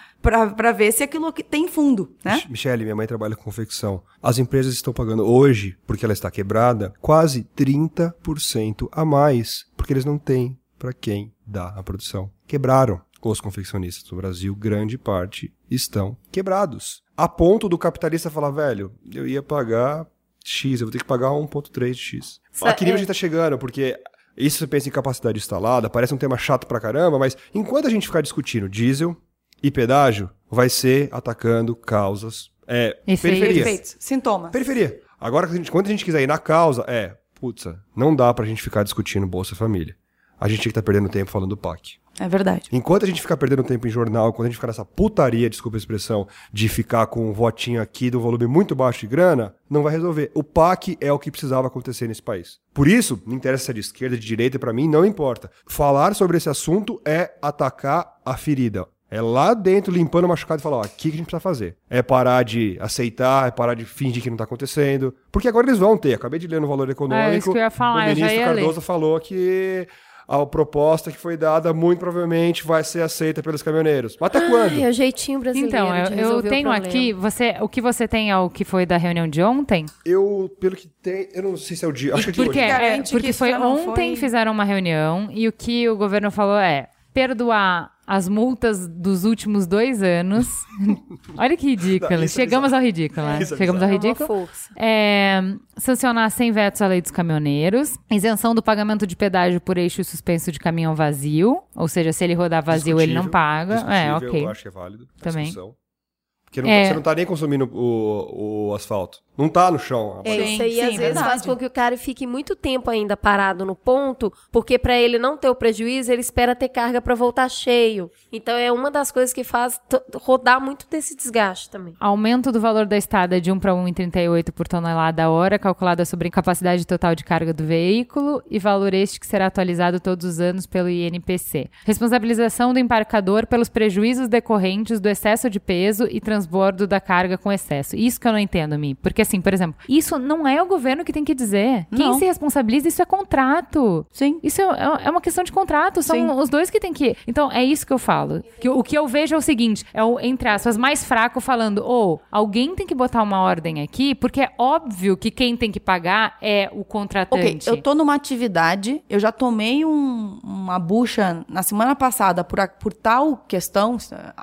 ver se aquilo tem fundo, né? Mich- Michele, minha mãe trabalha com confecção. As empresas estão pagando hoje, porque ela está quebrada, quase 30% a mais, porque eles não têm para quem dar a produção. Quebraram os confeccionistas do Brasil, grande parte estão quebrados. A ponto do capitalista falar, velho, eu ia pagar X, eu vou ter que pagar 1.3 de X. Sa- A que nível é. a gente tá chegando? Porque isso você pensa em capacidade instalada, parece um tema chato pra caramba, mas enquanto a gente ficar discutindo diesel e pedágio, vai ser atacando causas. É, Efeitos. periferia. Efeitos, sintomas. Periferia. Agora, quando a gente quiser ir na causa, é, putz, não dá pra gente ficar discutindo Bolsa Família. A gente tinha que estar perdendo tempo falando do PAC. É verdade. Enquanto a gente ficar perdendo tempo em jornal, quando a gente ficar nessa putaria, desculpa a expressão, de ficar com um votinho aqui do volume muito baixo de grana, não vai resolver. O PAC é o que precisava acontecer nesse país. Por isso, não interessa se é de esquerda, de direita, pra mim não importa. Falar sobre esse assunto é atacar a ferida. É lá dentro, limpando o machucado e falar, ó, aqui que a gente precisa fazer. É parar de aceitar, é parar de fingir que não tá acontecendo. Porque agora eles vão ter. Acabei de ler no Valor Econômico. É isso que eu ia falar, o ministro ia ler. Cardoso falou que a proposta que foi dada muito provavelmente vai ser aceita pelos caminhoneiros. Mas até quando? Ai, é o jeitinho brasileiro Então, de eu, eu tenho aqui, você, o que você tem é o que foi da reunião de ontem? Eu, pelo que tem, eu não sei se é o dia. Acho que é de Porque, hoje. é, porque foi ontem foi- fizeram uma reunião e o que o governo falou é perdoar as multas dos últimos dois anos. Olha que ridículo. Não, isso é Chegamos ao ridículo, né? Isso é Chegamos ao É uma ridículo. força. É, sancionar sem vetos a lei dos caminhoneiros, isenção do pagamento de pedágio por eixo suspenso de caminhão vazio, ou seja, se ele rodar vazio, ele não paga. É, ok. Eu acho que é válido. Também. Porque não- É. você não tá nem consumindo o, o asfalto. Não tá no chão. É, isso aí sim, às vezes verdade. faz com que o cara fique muito tempo ainda parado no ponto, porque pra ele não ter o prejuízo, ele espera ter carga pra voltar cheio. Então é uma das coisas que faz rodar muito desse desgaste também. Aumento do valor da estada de 1 para 1,38 por tonelada a hora, calculada sobre a capacidade total de carga do veículo, e valor este que será atualizado todos os anos pelo INPC. Responsabilização do embarcador pelos prejuízos decorrentes do excesso de peso e transbordo da carga com excesso. Isso que eu não entendo, Mi. Porque assim, por exemplo, isso não é o governo que tem que dizer. Quem Não. se responsabiliza, isso é contrato. Sim. Isso é, é uma questão de contrato, são Sim. os dois que tem que. Então, é isso que eu falo. Que, o que eu vejo é o seguinte: é o, entre aspas, mais fraco falando, ou alguém tem que botar uma ordem aqui, porque é óbvio que quem tem que pagar é o Ok, contratante. eu tô numa atividade, eu já tomei um- uma bucha na semana passada por, a- por tal questão,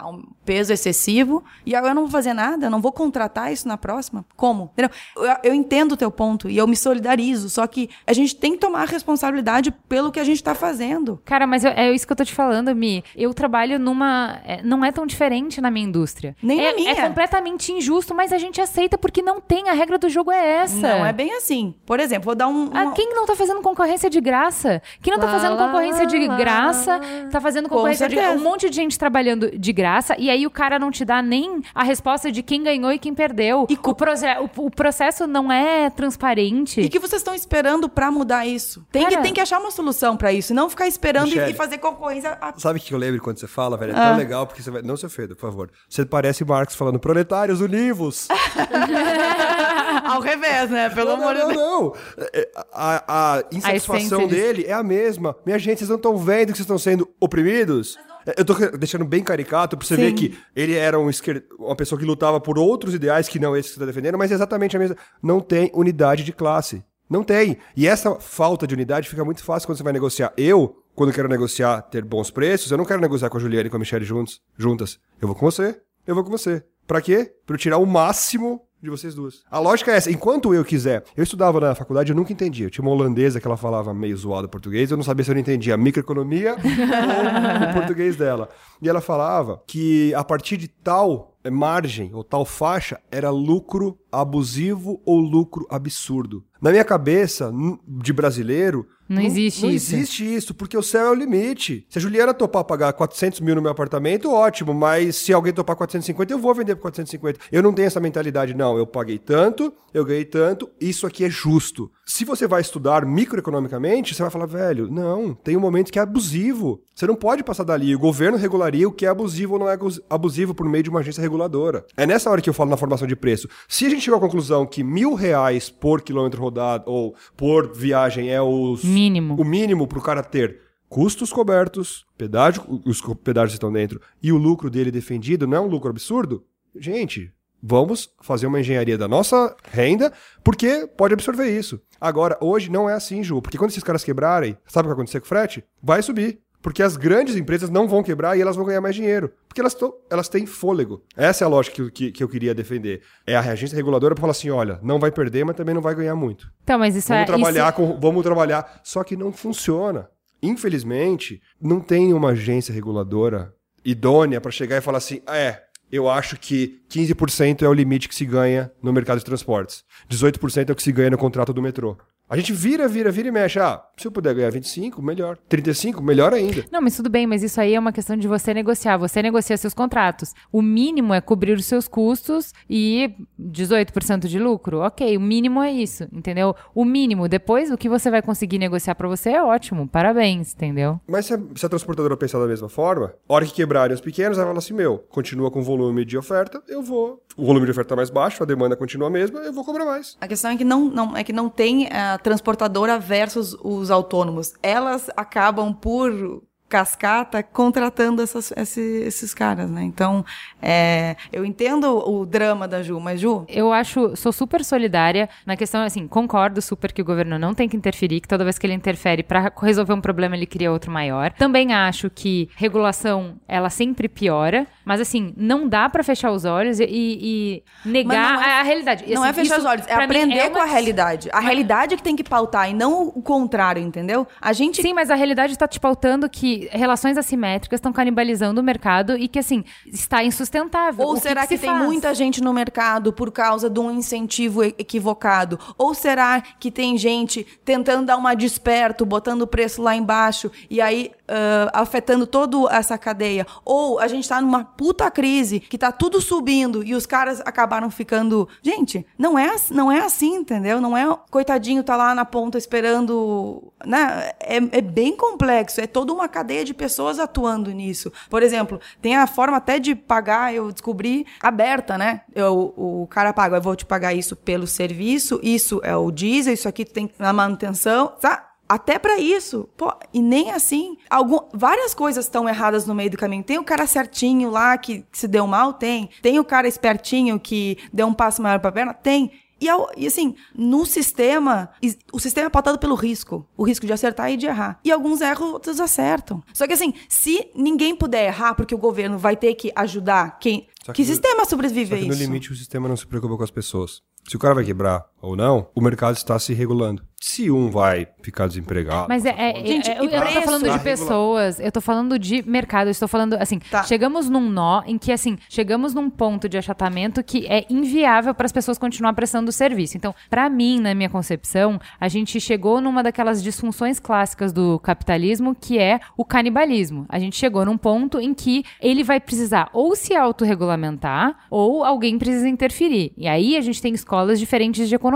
um peso excessivo, e agora eu não vou fazer nada, eu não vou contratar isso na próxima. Como? Entendeu? Eu, eu entendo o teu ponto e eu me solidarizo, só que a gente tem que tomar a responsabilidade pelo que a gente tá fazendo. Cara, mas eu- é isso que eu tô te falando, Mi. Eu trabalho numa. é, não é tão diferente na minha indústria. Nem é, na minha. É completamente injusto, mas a gente aceita porque não tem. A regra do jogo é essa. Não é bem assim. Por exemplo, vou dar um. Ah, uma- quem não tá fazendo concorrência de graça? Quem não tá Lá, fazendo lá, concorrência de lá. graça, tá fazendo concorrência de um monte de gente trabalhando de graça, e aí o cara não te dá nem a resposta de quem ganhou e quem perdeu. E o, proce- o- o processo não é transparente. E o que vocês estão esperando pra mudar isso? Tem, Cara- que, tem que achar uma solução pra isso, e não ficar esperando e, Michele. e fazer concorrência. a- Sabe o que eu lembro quando você fala, velho? É Ah. tão legal, porque você vai. Não se ofenda, por favor. Você parece Marx falando, proletários univos! Ao revés, né? Pelo não, amor de não, Deus. não, não. É, A, a insatisfação disso. dele é a mesma. Minha gente, vocês não estão vendo que vocês estão sendo oprimidos? É, Eu tô deixando bem caricato pra você Sim. ver que ele era um esquer... uma pessoa que lutava por outros ideais que não esses que você tá defendendo, mas é exatamente a mesma. Não tem unidade de classe. Não tem. E essa falta de unidade fica muito fácil quando você vai negociar. Eu, quando quero negociar, ter bons preços, eu não quero negociar com a Juliana e com a Michelle juntos, juntas. Eu vou com você. Eu vou com você. Pra quê? Pra eu tirar o máximo de vocês duas. A lógica é essa. Enquanto eu quiser. Eu estudava na faculdade, eu nunca entendia. Eu tinha uma holandesa que ela falava meio zoado português, eu não sabia se eu não entendia a microeconomia ou o português dela. E ela falava que a partir de tal margem ou tal faixa era lucro abusivo ou lucro absurdo. Na minha cabeça, de brasileiro, Não existe não isso. existe isso, porque o céu é o limite. Se a Juliana topar pagar 400 mil no meu apartamento, ótimo, mas se alguém topar 450, eu vou vender por 450. Eu não tenho essa mentalidade, não. Eu paguei tanto, eu ganhei tanto, isso aqui é justo. Se você vai estudar microeconomicamente, você vai falar, velho, não, tem um momento que é abusivo. Você não pode passar dali. O governo regularia o que é abusivo ou não é abusivo por meio de uma agência reguladora. É nessa hora que eu falo na formação de preço. Se a gente chegou à conclusão que mil reais por quilômetro rodado ou por viagem é os Mínimo. o mínimo para o cara ter custos cobertos, pedágio, os pedágios estão dentro, e o lucro dele defendido não é um lucro absurdo, gente, vamos fazer uma engenharia da nossa renda, porque pode absorver isso. Agora, hoje não é assim, Ju, porque quando esses caras quebrarem, sabe o que vai acontecer com o frete? Vai subir. Porque as grandes empresas não vão quebrar e elas vão ganhar mais dinheiro. Porque elas, tão- elas têm fôlego. Essa é a lógica que, eu- que, que eu queria defender. É a agência reguladora para falar assim: olha, não vai perder, mas também não vai ganhar muito. Então, mas isso Vamos é. trabalhar isso- com. Vamos trabalhar. Só que não funciona. Infelizmente, não tem uma agência reguladora idônea para chegar e falar assim: "Ah, é, eu acho que 15% é o limite que se ganha no mercado de transportes. 18% é o que se ganha no contrato do metrô. A gente vira, vira, vira e mexe. Ah, se eu puder ganhar 25, melhor. 35, melhor ainda. Não, mas tudo bem, mas isso aí é uma questão de você negociar. Você negocia seus contratos. O mínimo é cobrir os seus custos e 18% de lucro. Ok, o mínimo é isso, entendeu? O mínimo. Depois, o que você vai conseguir negociar pra você é ótimo. Parabéns, entendeu? Mas se a, se a transportadora pensar da mesma forma, a hora que quebrarem os pequenos, ela fala assim: meu, continua com volume de oferta, eu vou. O volume de oferta tá mais baixo, a demanda continua a mesma, eu vou cobrar mais. A questão é que não, não, é que não tem a transportadora versus os autônomos. Elas acabam por cascata contratando essas- esse- esses caras, né? Então, é, eu entendo o drama da Ju, mas Ju, Eu acho, sou super solidária na questão, assim, concordo super que o governo não tem que interferir, que toda vez que ele interfere para resolver um problema, ele cria outro maior. Também acho que regulação, ela sempre piora, mas assim, não dá para fechar os olhos e, e negar Mas é- a, a realidade. E, não assim, é fechar isso, os olhos, é aprender é com uma- a realidade. A realidade é que tem que pautar e não o contrário, entendeu? A gente Sim, mas a realidade está te pautando que relações assimétricas estão canibalizando o mercado e que, assim, está insustentável. Ou O será que, se tem faz? muita gente no mercado por causa de um incentivo equivocado? Ou será que tem gente tentando dar uma desperto, botando o preço lá embaixo e aí ah, afetando toda essa cadeia? Ou a gente tá numa puta crise que tá tudo subindo e os caras acabaram ficando. Gente, não é, não é assim, entendeu? Não é coitadinho tá lá na ponta esperando. Né? É, é bem complexo, é toda uma cadeia de pessoas atuando nisso. Por exemplo, tem a forma até de pagar, eu descobri, aberta, né? Eu, o cara paga, eu vou te pagar isso pelo serviço, isso é o diesel, isso aqui tem na manutenção, tá? Até pra isso. Pô, e nem assim. Algum, várias coisas estão erradas no meio do caminho. Tem o cara certinho lá que, que se deu mal? Tem. Tem o cara espertinho que deu um passo maior pra perna? Tem. E, e, assim, no sistema, is- o sistema é pautado pelo risco. O risco de acertar e de errar. E alguns erram, outros acertam. Só que assim, se ninguém puder errar, porque o governo vai ter que ajudar quem. Só Que, que no- sistema Só sobrevive a que no isso? limite o sistema não se preocupa com as pessoas. Se o cara vai quebrar ou não, o mercado está se regulando. Se um vai ficar desempregado. Mas é, é- Gente, é- eu, eu não tô falando de Tá pessoas, eu tô falando de mercado, eu estou falando, assim, Tá. chegamos num nó em que, assim, chegamos num ponto de achatamento que é inviável para as pessoas continuar prestando o serviço. Então, pra mim, na minha concepção, a gente chegou numa daquelas disfunções clássicas do capitalismo, que é o canibalismo. A gente chegou num ponto em que ele vai precisar ou se autorregulamentar ou alguém precisa interferir. E aí a gente tem escolas diferentes de economia.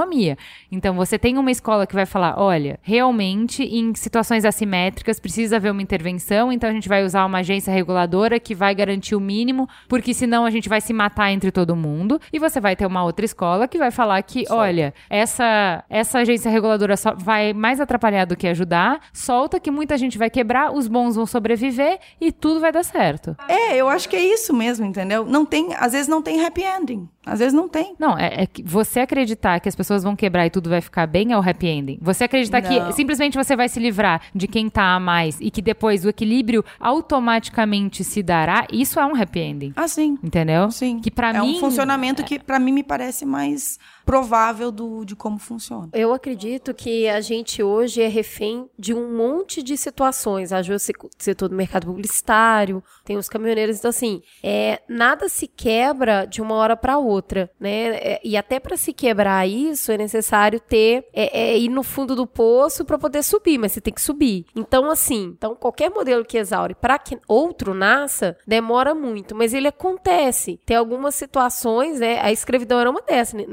Então você tem uma escola que vai falar, olha, realmente em situações assimétricas precisa haver uma intervenção, então a gente vai usar uma agência reguladora que vai garantir o mínimo, porque senão a gente vai se matar entre todo mundo. E você vai ter uma outra escola que vai falar que, olha, essa essa agência reguladora só vai mais atrapalhar do que ajudar, solta que muita gente vai quebrar, os bons vão sobreviver e tudo vai dar certo. É, eu acho que é isso mesmo, entendeu? Não tem, às vezes não tem happy ending. Às vezes não tem. Não, é, é que você acreditar que as pessoas vão quebrar e tudo vai ficar bem é o happy ending. Você acreditar Não. que simplesmente você vai se livrar de quem tá a mais e que depois o equilíbrio automaticamente se dará, isso é um happy ending. Ah, sim. Entendeu? Sim. Que pra é mim um funcionamento que pra mim me parece mais provável do, de como funciona. Eu acredito que a gente hoje é refém de um monte de situações. A Ju citou- do mercado publicitário, tem os caminhoneiros, então assim, é, nada se quebra de uma hora para outra, né? É, e até para se quebrar isso é necessário ter é, é ir no fundo do poço para poder subir, mas você tem que subir. Então assim, então qualquer modelo que exaure para que outro nasça demora muito, mas ele acontece. Tem algumas situações, né? A escravidão era uma dessas. N-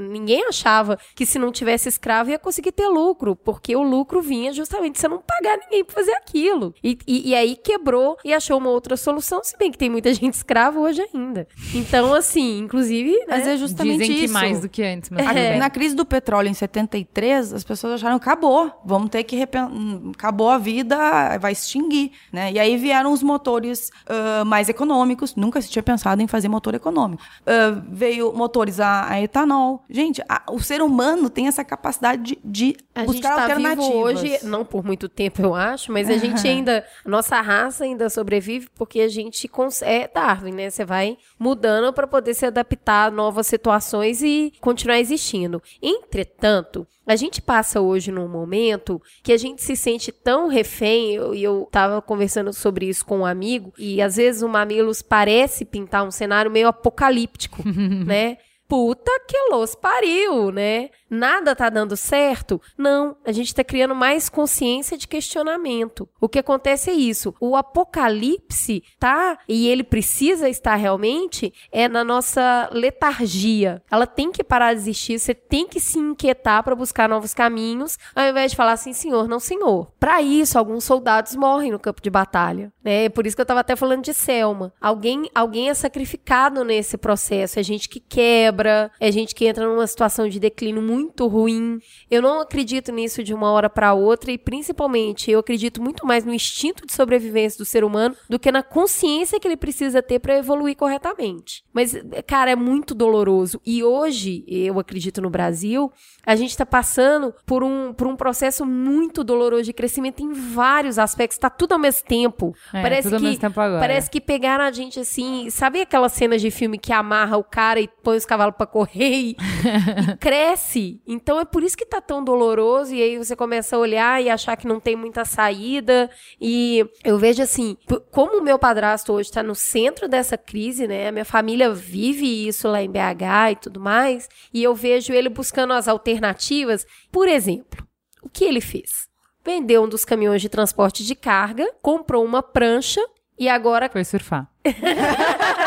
Achava que se não tivesse escravo ia conseguir ter lucro, porque o lucro vinha justamente de você não pagar ninguém pra fazer aquilo. E, e, e aí quebrou e achou uma outra solução, se bem que tem muita gente escrava hoje ainda. Então, assim, inclusive, né? Mas é justamente dizem que isso. mais do que antes, mas bem. Na crise do petróleo em 73, as pessoas acharam que acabou, vamos ter que repen... hum, acabou a vida, vai extinguir, né? E aí vieram os motores ah, mais econômicos, nunca se tinha pensado em fazer motor econômico. Ah, veio motores a, a etanol. Gente, a- o ser humano tem essa capacidade de, de A gente buscar tá alternativas. vivo hoje, não por muito tempo, eu acho, mas a gente ainda, nossa raça ainda sobrevive porque a gente é Darwin, né? Você vai mudando para poder se adaptar a novas situações e continuar existindo. Entretanto, a gente passa hoje num momento que a gente se sente tão refém, e eu, eu tava conversando sobre isso com um amigo, e às vezes o Mamilos parece pintar um cenário meio apocalíptico, né? Puta que los pariu, né? Nada tá dando certo? Não, a gente tá criando mais consciência de questionamento. O que acontece é isso. O apocalipse tá, e ele precisa estar realmente, é na nossa letargia. Ela tem que parar de existir, você tem que se inquietar para buscar novos caminhos, ao invés de falar assim, senhor, não senhor. Para isso, alguns soldados morrem no campo de batalha, né? Por isso que eu tava até falando de Selma. Alguém, alguém é sacrificado nesse processo, é gente que quebra, é gente que entra numa situação de declínio muito ruim. Eu não acredito nisso de uma hora para outra e principalmente eu acredito muito mais no instinto de sobrevivência do ser humano do que na consciência que ele precisa ter para evoluir corretamente. Mas, cara, é muito doloroso. E hoje, eu acredito no Brasil, a gente está passando por um, por um processo muito doloroso de crescimento em vários aspectos. Tá tudo ao mesmo tempo. É, parece tudo ao que mesmo tempo agora. parece que pegaram a gente assim, sabe aquelas cenas de filme que amarra o cara e põe os cavalos pra correr e, e cresce? Então é por isso que tá tão doloroso e aí você começa a olhar e achar que não tem muita saída e eu vejo assim, como o meu padrasto hoje tá no centro dessa crise, né? A minha família vive isso lá em BH e tudo mais, e eu vejo ele buscando as alternativas. Por exemplo, o que ele fez? Vendeu um dos caminhões de transporte de carga, comprou uma prancha e agora Foi surfar.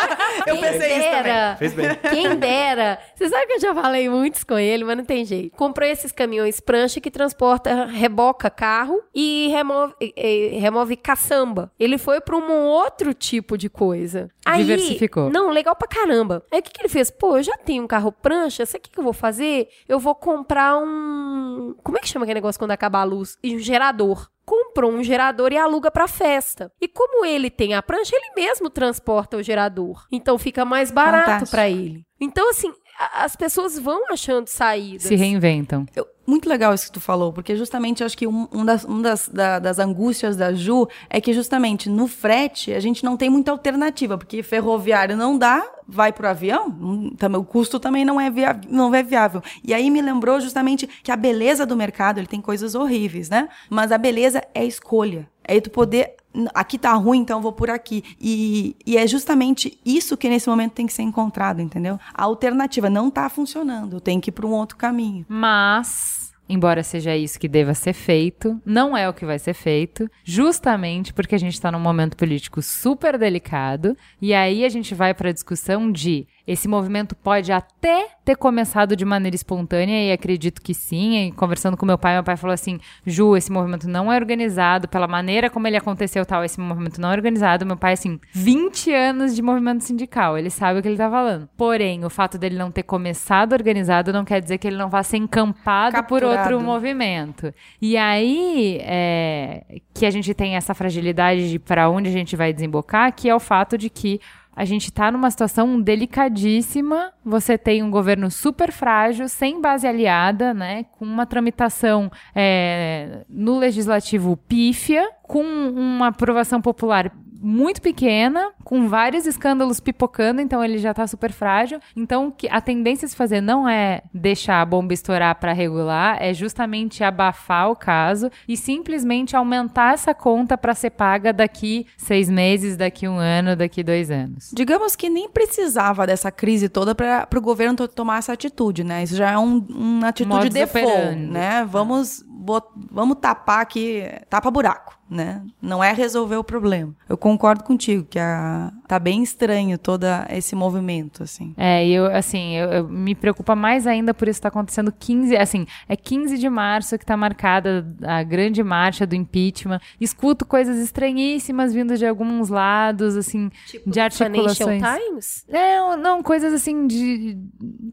Eu pensei isso também. Fez bem. Quem dera. Você sabe que eu já falei muitos com ele, mas não tem jeito. Comprou esses caminhões prancha que transporta, reboca carro e remove, e- e remove caçamba. Ele foi para um outro tipo de coisa. Aí, Diversificou. Não, legal pra caramba. Aí o que, que ele fez? Pô, eu já tenho um carro prancha, sabe o que, que eu vou fazer? Eu vou comprar um. Como é que chama aquele negócio quando acaba a luz? E um gerador comprou um gerador e aluga pra festa. E como ele tem a prancha, ele mesmo transporta o gerador. Então fica mais barato pra ele. Então assim, as pessoas vão achando saídas. Se reinventam. Eu- muito legal isso que tu falou, porque justamente eu acho que um, um das, um das, da- das angústias da Ju é que justamente no frete a gente não tem muita alternativa, porque ferroviário não dá, vai pro avião, hum, também, o custo também não é, via, não é viável. E aí me lembrou justamente que a beleza do mercado, ele tem coisas horríveis, né? Mas a beleza é escolha. É tu poder "N- aqui tá ruim, então vou por aqui. E, e é justamente isso que nesse momento tem que ser encontrado, entendeu? A alternativa não tá funcionando, eu tenho que ir para um outro caminho. Mas, embora seja isso que deva ser feito, não é o que vai ser feito, justamente porque a gente está num momento político super delicado. E aí a gente vai para a discussão de esse movimento pode até ter começado de maneira espontânea, e acredito que sim. E conversando com meu pai, meu pai falou assim: Ju, esse movimento não é organizado, pela maneira como ele aconteceu, tal, esse movimento não é organizado. Meu pai, assim, 20 anos de movimento sindical, ele sabe o que ele tá falando. Porém, o fato dele não ter começado organizado não quer dizer que ele não vá ser encampado por Capturado. Outro movimento. E aí é, que a gente tem essa fragilidade de para onde a gente vai desembocar, que é o fato de que a gente está numa situação delicadíssima. Você tem um governo super frágil, sem base aliada, né? Com uma tramitação é, no legislativo pífia, com uma aprovação popular muito pequena, com vários escândalos pipocando, então ele já tá super frágil. Então, que a tendência a se fazer não é deixar a bomba estourar para regular, é justamente abafar o caso e simplesmente aumentar essa conta para ser paga daqui seis meses, daqui um ano, daqui dois anos. Digamos que nem precisava dessa crise toda para o governo to- tomar essa atitude, né? Isso já é um, uma atitude Modus default, operandi. né? Vamos, bot- vamos tapar aqui, tapa buraco, né? Não é resolver o problema. Eu concordo contigo que a, tá bem estranho todo esse movimento, assim. É, e eu, assim, eu, eu- me preocupa mais ainda por isso estar acontecendo 15, assim, é 15 de março que tá marcada a grande marcha do impeachment. Escuto coisas estranhíssimas vindo de alguns lados, assim, Tipo, de Financial articulações. Times? É, não, coisas assim de.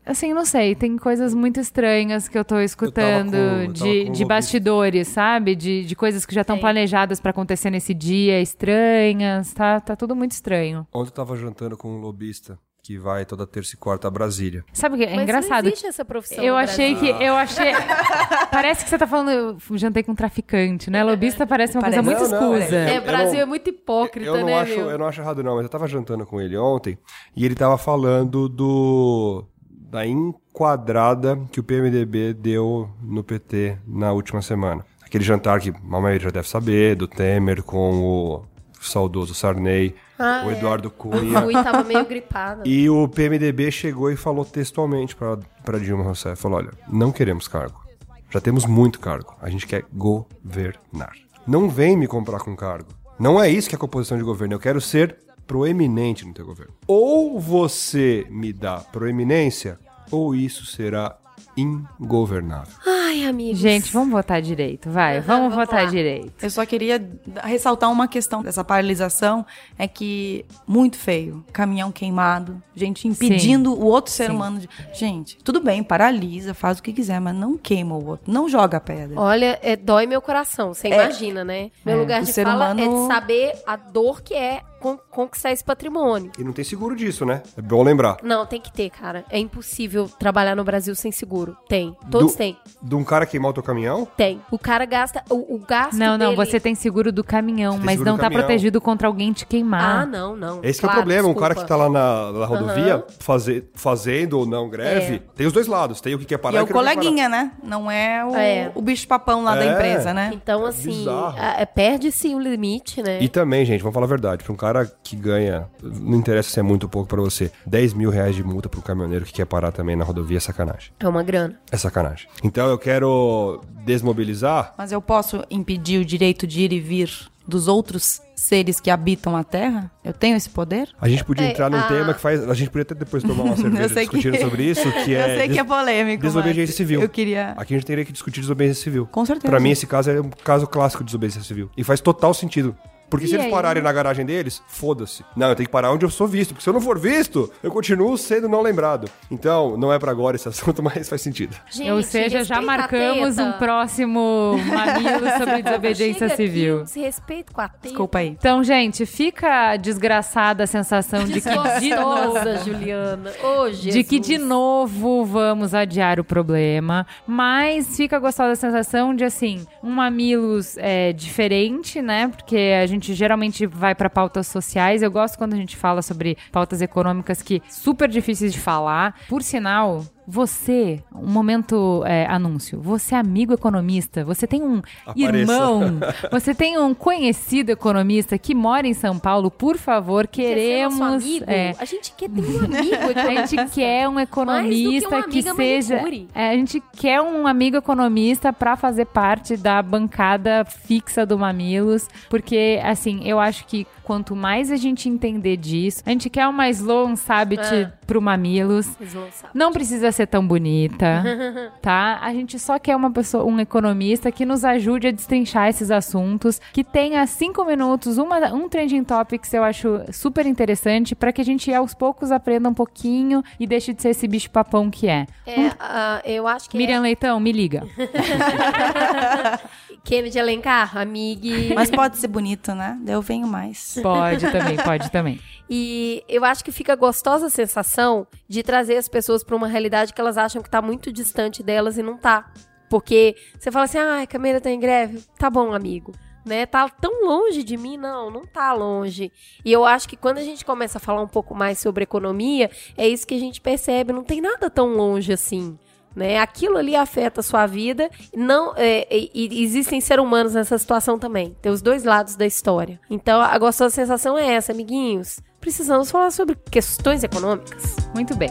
Assim, não sei, tem coisas muito estranhas que eu tô escutando eu de, com de lobista. bastidores, sabe? De, de coisas que já estão Tem. Planejadas pra acontecer nesse dia, estranhas, tá, tá tudo muito estranho. Ontem eu tava jantando com um lobista que vai toda terça e quarta a Brasília. Sabe o que é Mas engraçado? Não existe essa profissão Eu no achei Brasil. que. Eu achei. parece que você tá falando. Eu jantei com um traficante, né? Lobista parece uma coisa muito Não, não, escusa. É, Eu Brasil não- é muito hipócrita, eu não né, acho, meu? eu não acho errado não, mas eu tava jantando com ele ontem e ele tava falando do da enquadrada que o PMDB deu no PT na última semana. Aquele jantar que a maioria já deve saber, do Temer com o saudoso Sarney, Ah, o é. Eduardo Eu Cunha. fui, tava meio gripada. E o PMDB chegou e falou textualmente pra Dilma Rousseff, falou, olha, não queremos cargo. Já temos muito cargo. A gente quer governar. Não vem me comprar com cargo. Não é isso que é composição de governo. Eu quero ser proeminente no teu governo. Ou você me dá proeminência, ou isso será ingovernável. Ai, amigos. Gente, vamos votar direito, vai. Vamos, votar lá. direito. Eu só queria ressaltar uma questão dessa paralisação, é que muito feio, caminhão queimado, gente impedindo o outro ser Sim. humano de... Gente, tudo bem, paralisa, faz o que quiser, mas não queima o outro, não joga pedra. Olha, é, dói meu coração, você É. imagina, né? Meu É. lugar O de ser fala é de humano- saber a dor que é con- conquistar esse patrimônio. E não tem seguro disso, né? É bom lembrar. Não, tem que ter, cara. É impossível trabalhar no Brasil sem seguro. Tem. Todos Do- têm. De um cara queimar o teu caminhão? Tem. O cara gasta. O, o gasto. Não, não, dele- você tem seguro do caminhão, mas não tá caminhão. protegido contra alguém te queimar. Ah, não, não. Esse que é o Claro, problema. Um cara desculpa. que tá lá na, na rodovia faze- fazendo ou não greve, É. tem os dois lados. Tem o que quer parar E é o o coleguinha, né? Não é o, É. o bicho papão lá da É. empresa, né? Então, assim, é, perde-se o limite, né? E também, gente, vamos falar a verdade. Pra um cara que ganha, não interessa se é muito ou pouco pra você, 10 mil reais de multa pro caminhoneiro que quer parar também na rodovia é sacanagem. É uma grana. É sacanagem. Então eu quero desmobilizar. Mas eu posso impedir o direito de ir e vir dos outros seres que habitam a Terra? Eu tenho esse poder? A gente podia É, entrar num a- tema que faz. A gente podia até depois tomar uma cerveja sei que- discutindo sobre isso, que é. eu sei que é polêmico. desobediência mas civil. Eu queria. Aqui a gente teria que discutir desobediência civil. Com certeza. Pra mim, esse caso é um caso clássico de desobediência civil. E faz total sentido. Porque se E eles aí? pararem na garagem deles, foda-se. Não, eu tenho que parar onde eu sou visto. Porque se eu não for visto, eu continuo sendo não lembrado. Então, não é pra agora esse assunto, mas faz sentido. Gente, Ou seja, já a marcamos um próximo mamilo sobre desobediência Chega civil. aqui, um desrespeito com a teta. Desculpa aí. Então, gente, fica a desgraçada sensação de que de novo, Juliana. Jesus. de que de novo vamos adiar o problema, mas fica gostosa a sensação de assim, um mamilos é, diferente, né? Porque a gente geralmente vai para pautas sociais. Eu gosto quando a gente fala sobre pautas econômicas que super difíceis de falar. Por sinal, você, um momento é, anúncio, você é amigo economista, você tem um Apareça. irmão, você tem um conhecido economista que mora em São Paulo, por favor, Quer ser queremos. nosso amigo? é, A gente quer ter um amigo a economista. gente quer um economista que amiga seja. manicure. É, a gente quer um amigo economista para fazer parte da bancada fixa do Mamilos, porque assim, eu acho que quanto mais a gente entender disso, a gente quer uma Sloan Sabit É. pro Mamilos. Não precisa ser tão bonita, tá? A gente só quer uma pessoa, um economista que nos ajude a destrinchar esses assuntos, que tenha cinco minutos, uma, um trending topics eu acho super interessante para que a gente aos poucos aprenda um pouquinho e deixe de ser esse bicho papão que é. É, ah, eu acho que Miriam Leitão, me liga. Kennedy Alencar, amigue. Mas pode ser bonito, né? Eu venho mais. Pode também, pode também. E eu acho que fica gostosa a sensação de trazer as pessoas para uma realidade que elas acham que tá muito distante delas e não tá. Porque você fala assim, ah, a Camila tá em greve. Tá bom, amigo. Né? Tá tão longe de mim? Não, não tá longe. E eu acho que quando a gente começa a falar um pouco mais sobre economia, é isso que a gente percebe. Não tem nada tão longe assim. Né? Aquilo ali afeta a sua vida. Não, é, e, existem seres humanos nessa situação também. Tem os dois lados da história. Então, a gostosa sensação é essa, amiguinhos. Precisamos falar sobre questões econômicas. Muito bem.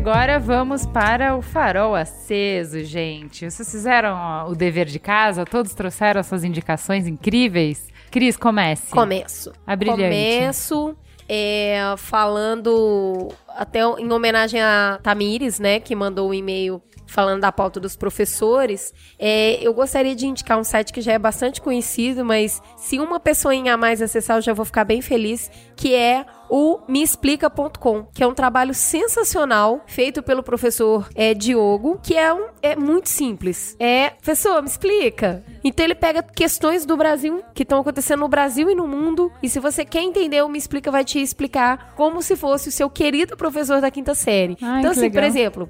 Agora vamos para o farol aceso, gente. Vocês fizeram o dever de casa? Todos trouxeram as suas indicações incríveis? Cris, comece. Começo. A brilhante. Começo é, falando até em homenagem a Tamires, né, que mandou o e-mail falando da pauta dos professores. É, eu gostaria de indicar um site que já é bastante conhecido, mas se uma pessoinha a mais acessar, eu já vou ficar bem feliz, que é o meexplica.com, que é um trabalho sensacional feito pelo professor é, Diogo, que é, um, é muito simples. É, professor, me explica. Então ele pega questões do Brasil que estão acontecendo no Brasil e no mundo, e se você quer entender, o Me Explica vai te explicar como se fosse o seu querido professor da quinta série. Ai, então, assim, por legal. exemplo,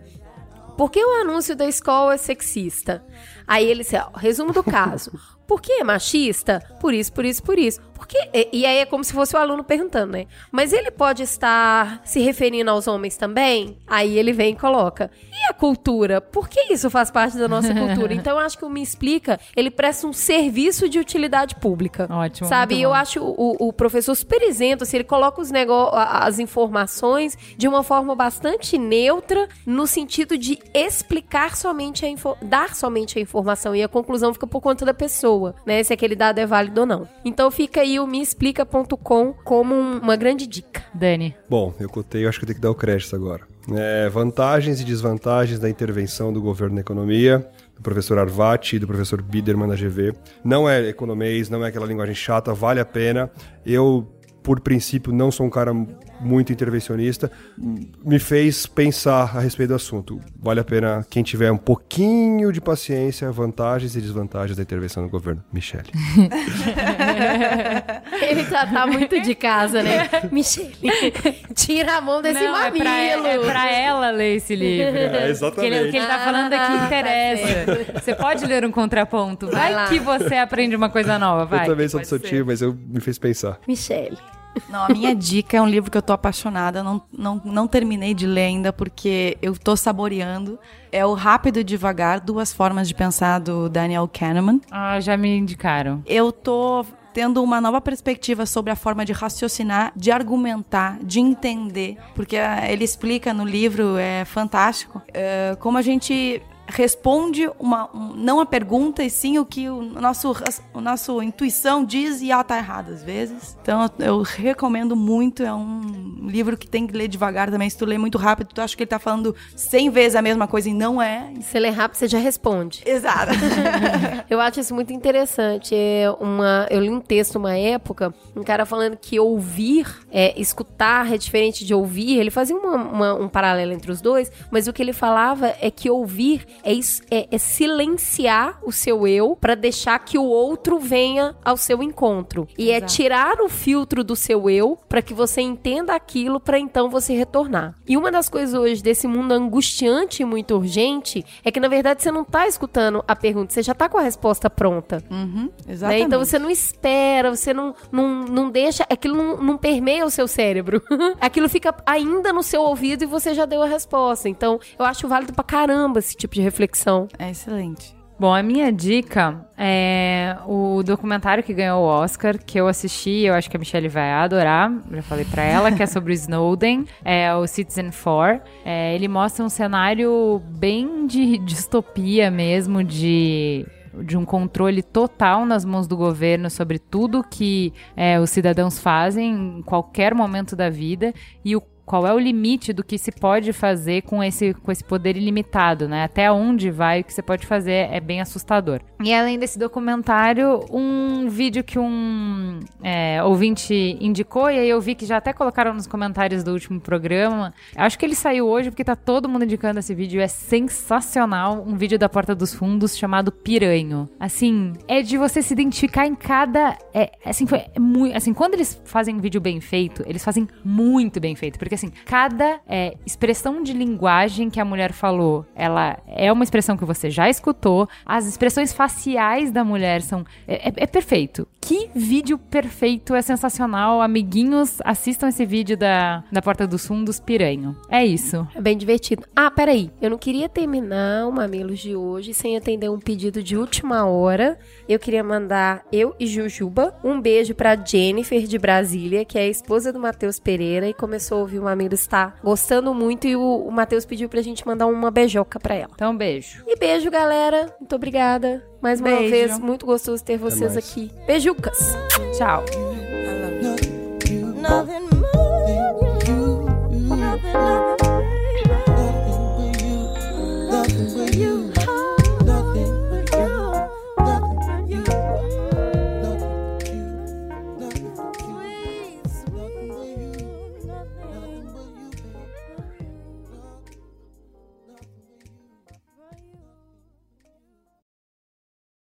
por que o anúncio da escola é sexista? Aí ele disse, ó, resumo do caso. Por que é machista? Por isso, por isso, por isso. Porque, e, e aí é como se fosse o aluno perguntando, né? Mas ele pode estar se referindo aos homens também? Aí ele vem e coloca. E a cultura? Por que isso faz parte da nossa cultura? Então eu acho que o Me Explica, ele presta um serviço de utilidade pública. Ótimo, Sabe? muito Eu acho o, o professor super isento, assim, ele coloca os nego a- as informações de uma forma bastante neutra, no sentido de explicar somente a dar somente a informação e a conclusão fica por conta da pessoa, né? Se aquele dado é válido ou não. Então fica aí o meexplica.com como um- uma grande dica. Dani. Bom, eu cotei, eu acho que eu tenho que dar o crédito agora. É, vantagens e desvantagens da intervenção do governo na economia, do professor Arvati e do professor Biderman da GV. Não é economês, não é aquela linguagem chata, vale a pena. Eu, por princípio, não sou um cara muito intervencionista. Me fez pensar a respeito do assunto. Vale a pena quem tiver um pouquinho de paciência, vantagens e desvantagens da intervenção do governo. Michele. Ele já tá muito de casa, né? Michele, tira a mão desse Não, é mamilo. pra, é pra ela ler esse livro. É, exatamente. que ele, o que ele tá falando aqui Ah, tá interessa. Você pode ler um contraponto. Vai, Vai lá. que você aprende uma coisa nova, vai. eu também sou do seu time, mas eu me fez pensar. Michele, Não, a minha dica é um livro que eu tô apaixonada. Não, não, não terminei de ler ainda porque eu tô saboreando. É o Rápido e Devagar, Duas Formas de Pensar, do Daniel Kahneman. Ah, já me indicaram. Eu tô tendo uma nova perspectiva sobre a forma de raciocinar, de argumentar, de entender, porque ele explica no livro, é fantástico, é, como a gente responde uma, um, não a pergunta, e sim o que o nosso, o nosso intuição diz e ela tá errada às vezes. Então eu, recomendo muito, é um livro que tem que ler devagar também. Se tu lê muito rápido, tu acha que ele tá falando 100 vezes a mesma coisa e não é. Se ler rápido, você já responde. Exato. eu acho isso muito interessante. É uma, eu li um texto uma época, um cara falando que ouvir, é, escutar é diferente de ouvir. Ele fazia uma, uma, um paralelo entre os dois, mas o que ele falava é que ouvir é, é, é silenciar o seu eu para deixar que o outro venha ao seu encontro. E é Exato. é tirar o filtro do seu eu para que você entenda aquilo para então você retornar. E uma das coisas hoje desse mundo angustiante e muito urgente é que na verdade você não tá escutando a pergunta, você já tá com a resposta pronta. Uhum, exatamente. Né? Então você não espera, você não, não, não deixa, aquilo não, não permeia o seu cérebro. aquilo fica ainda no seu ouvido e você já deu a resposta. Então eu acho válido pra caramba esse tipo de reflexão. É excelente. Bom, a minha dica é o documentário que ganhou o Oscar, que eu assisti, eu acho que a Michelle vai adorar, já falei pra ela, que é sobre o Snowden, é o Citizen 4. É, ele mostra um cenário bem de distopia mesmo, de de um controle total nas mãos do governo sobre tudo que é, os cidadãos fazem em qualquer momento da vida e o qual é o limite do que se pode fazer com esse, com esse poder ilimitado, né? Até onde vai o que você pode fazer é bem assustador. E além desse documentário, um vídeo que um é, ouvinte indicou, e aí eu vi que já até colocaram nos comentários do último programa. Acho que ele saiu hoje porque tá todo mundo indicando esse vídeo. É sensacional. Um vídeo da Porta dos Fundos chamado Piranho. Assim, é de você se identificar em cada. É, assim, foi muito. Assim, quando eles fazem um vídeo bem feito, eles fazem muito bem feito. Porque assim, cada é, expressão de linguagem que a mulher falou, ela é uma expressão que você já escutou. As expressões faciais da mulher são. É, é, é perfeito. Que vídeo perfeito, é sensacional. Amiguinhos, assistam esse vídeo da, da Porta dos Fundos Piranho. É isso. É bem divertido. Ah, peraí. Eu não queria terminar o Mamilos de hoje sem atender um pedido de última hora. Eu queria mandar, eu e Jujuba, um beijo pra Jennifer de Brasília, que é a esposa do Matheus Pereira e começou a ouvir o Mamilo está gostando muito e o, o Matheus pediu pra gente mandar uma beijoca pra ela. Então, beijo. E beijo, galera. Muito obrigada. Mais uma beijo. vez, muito gostoso ter vocês aqui. Beijucas. Tchau. I love you.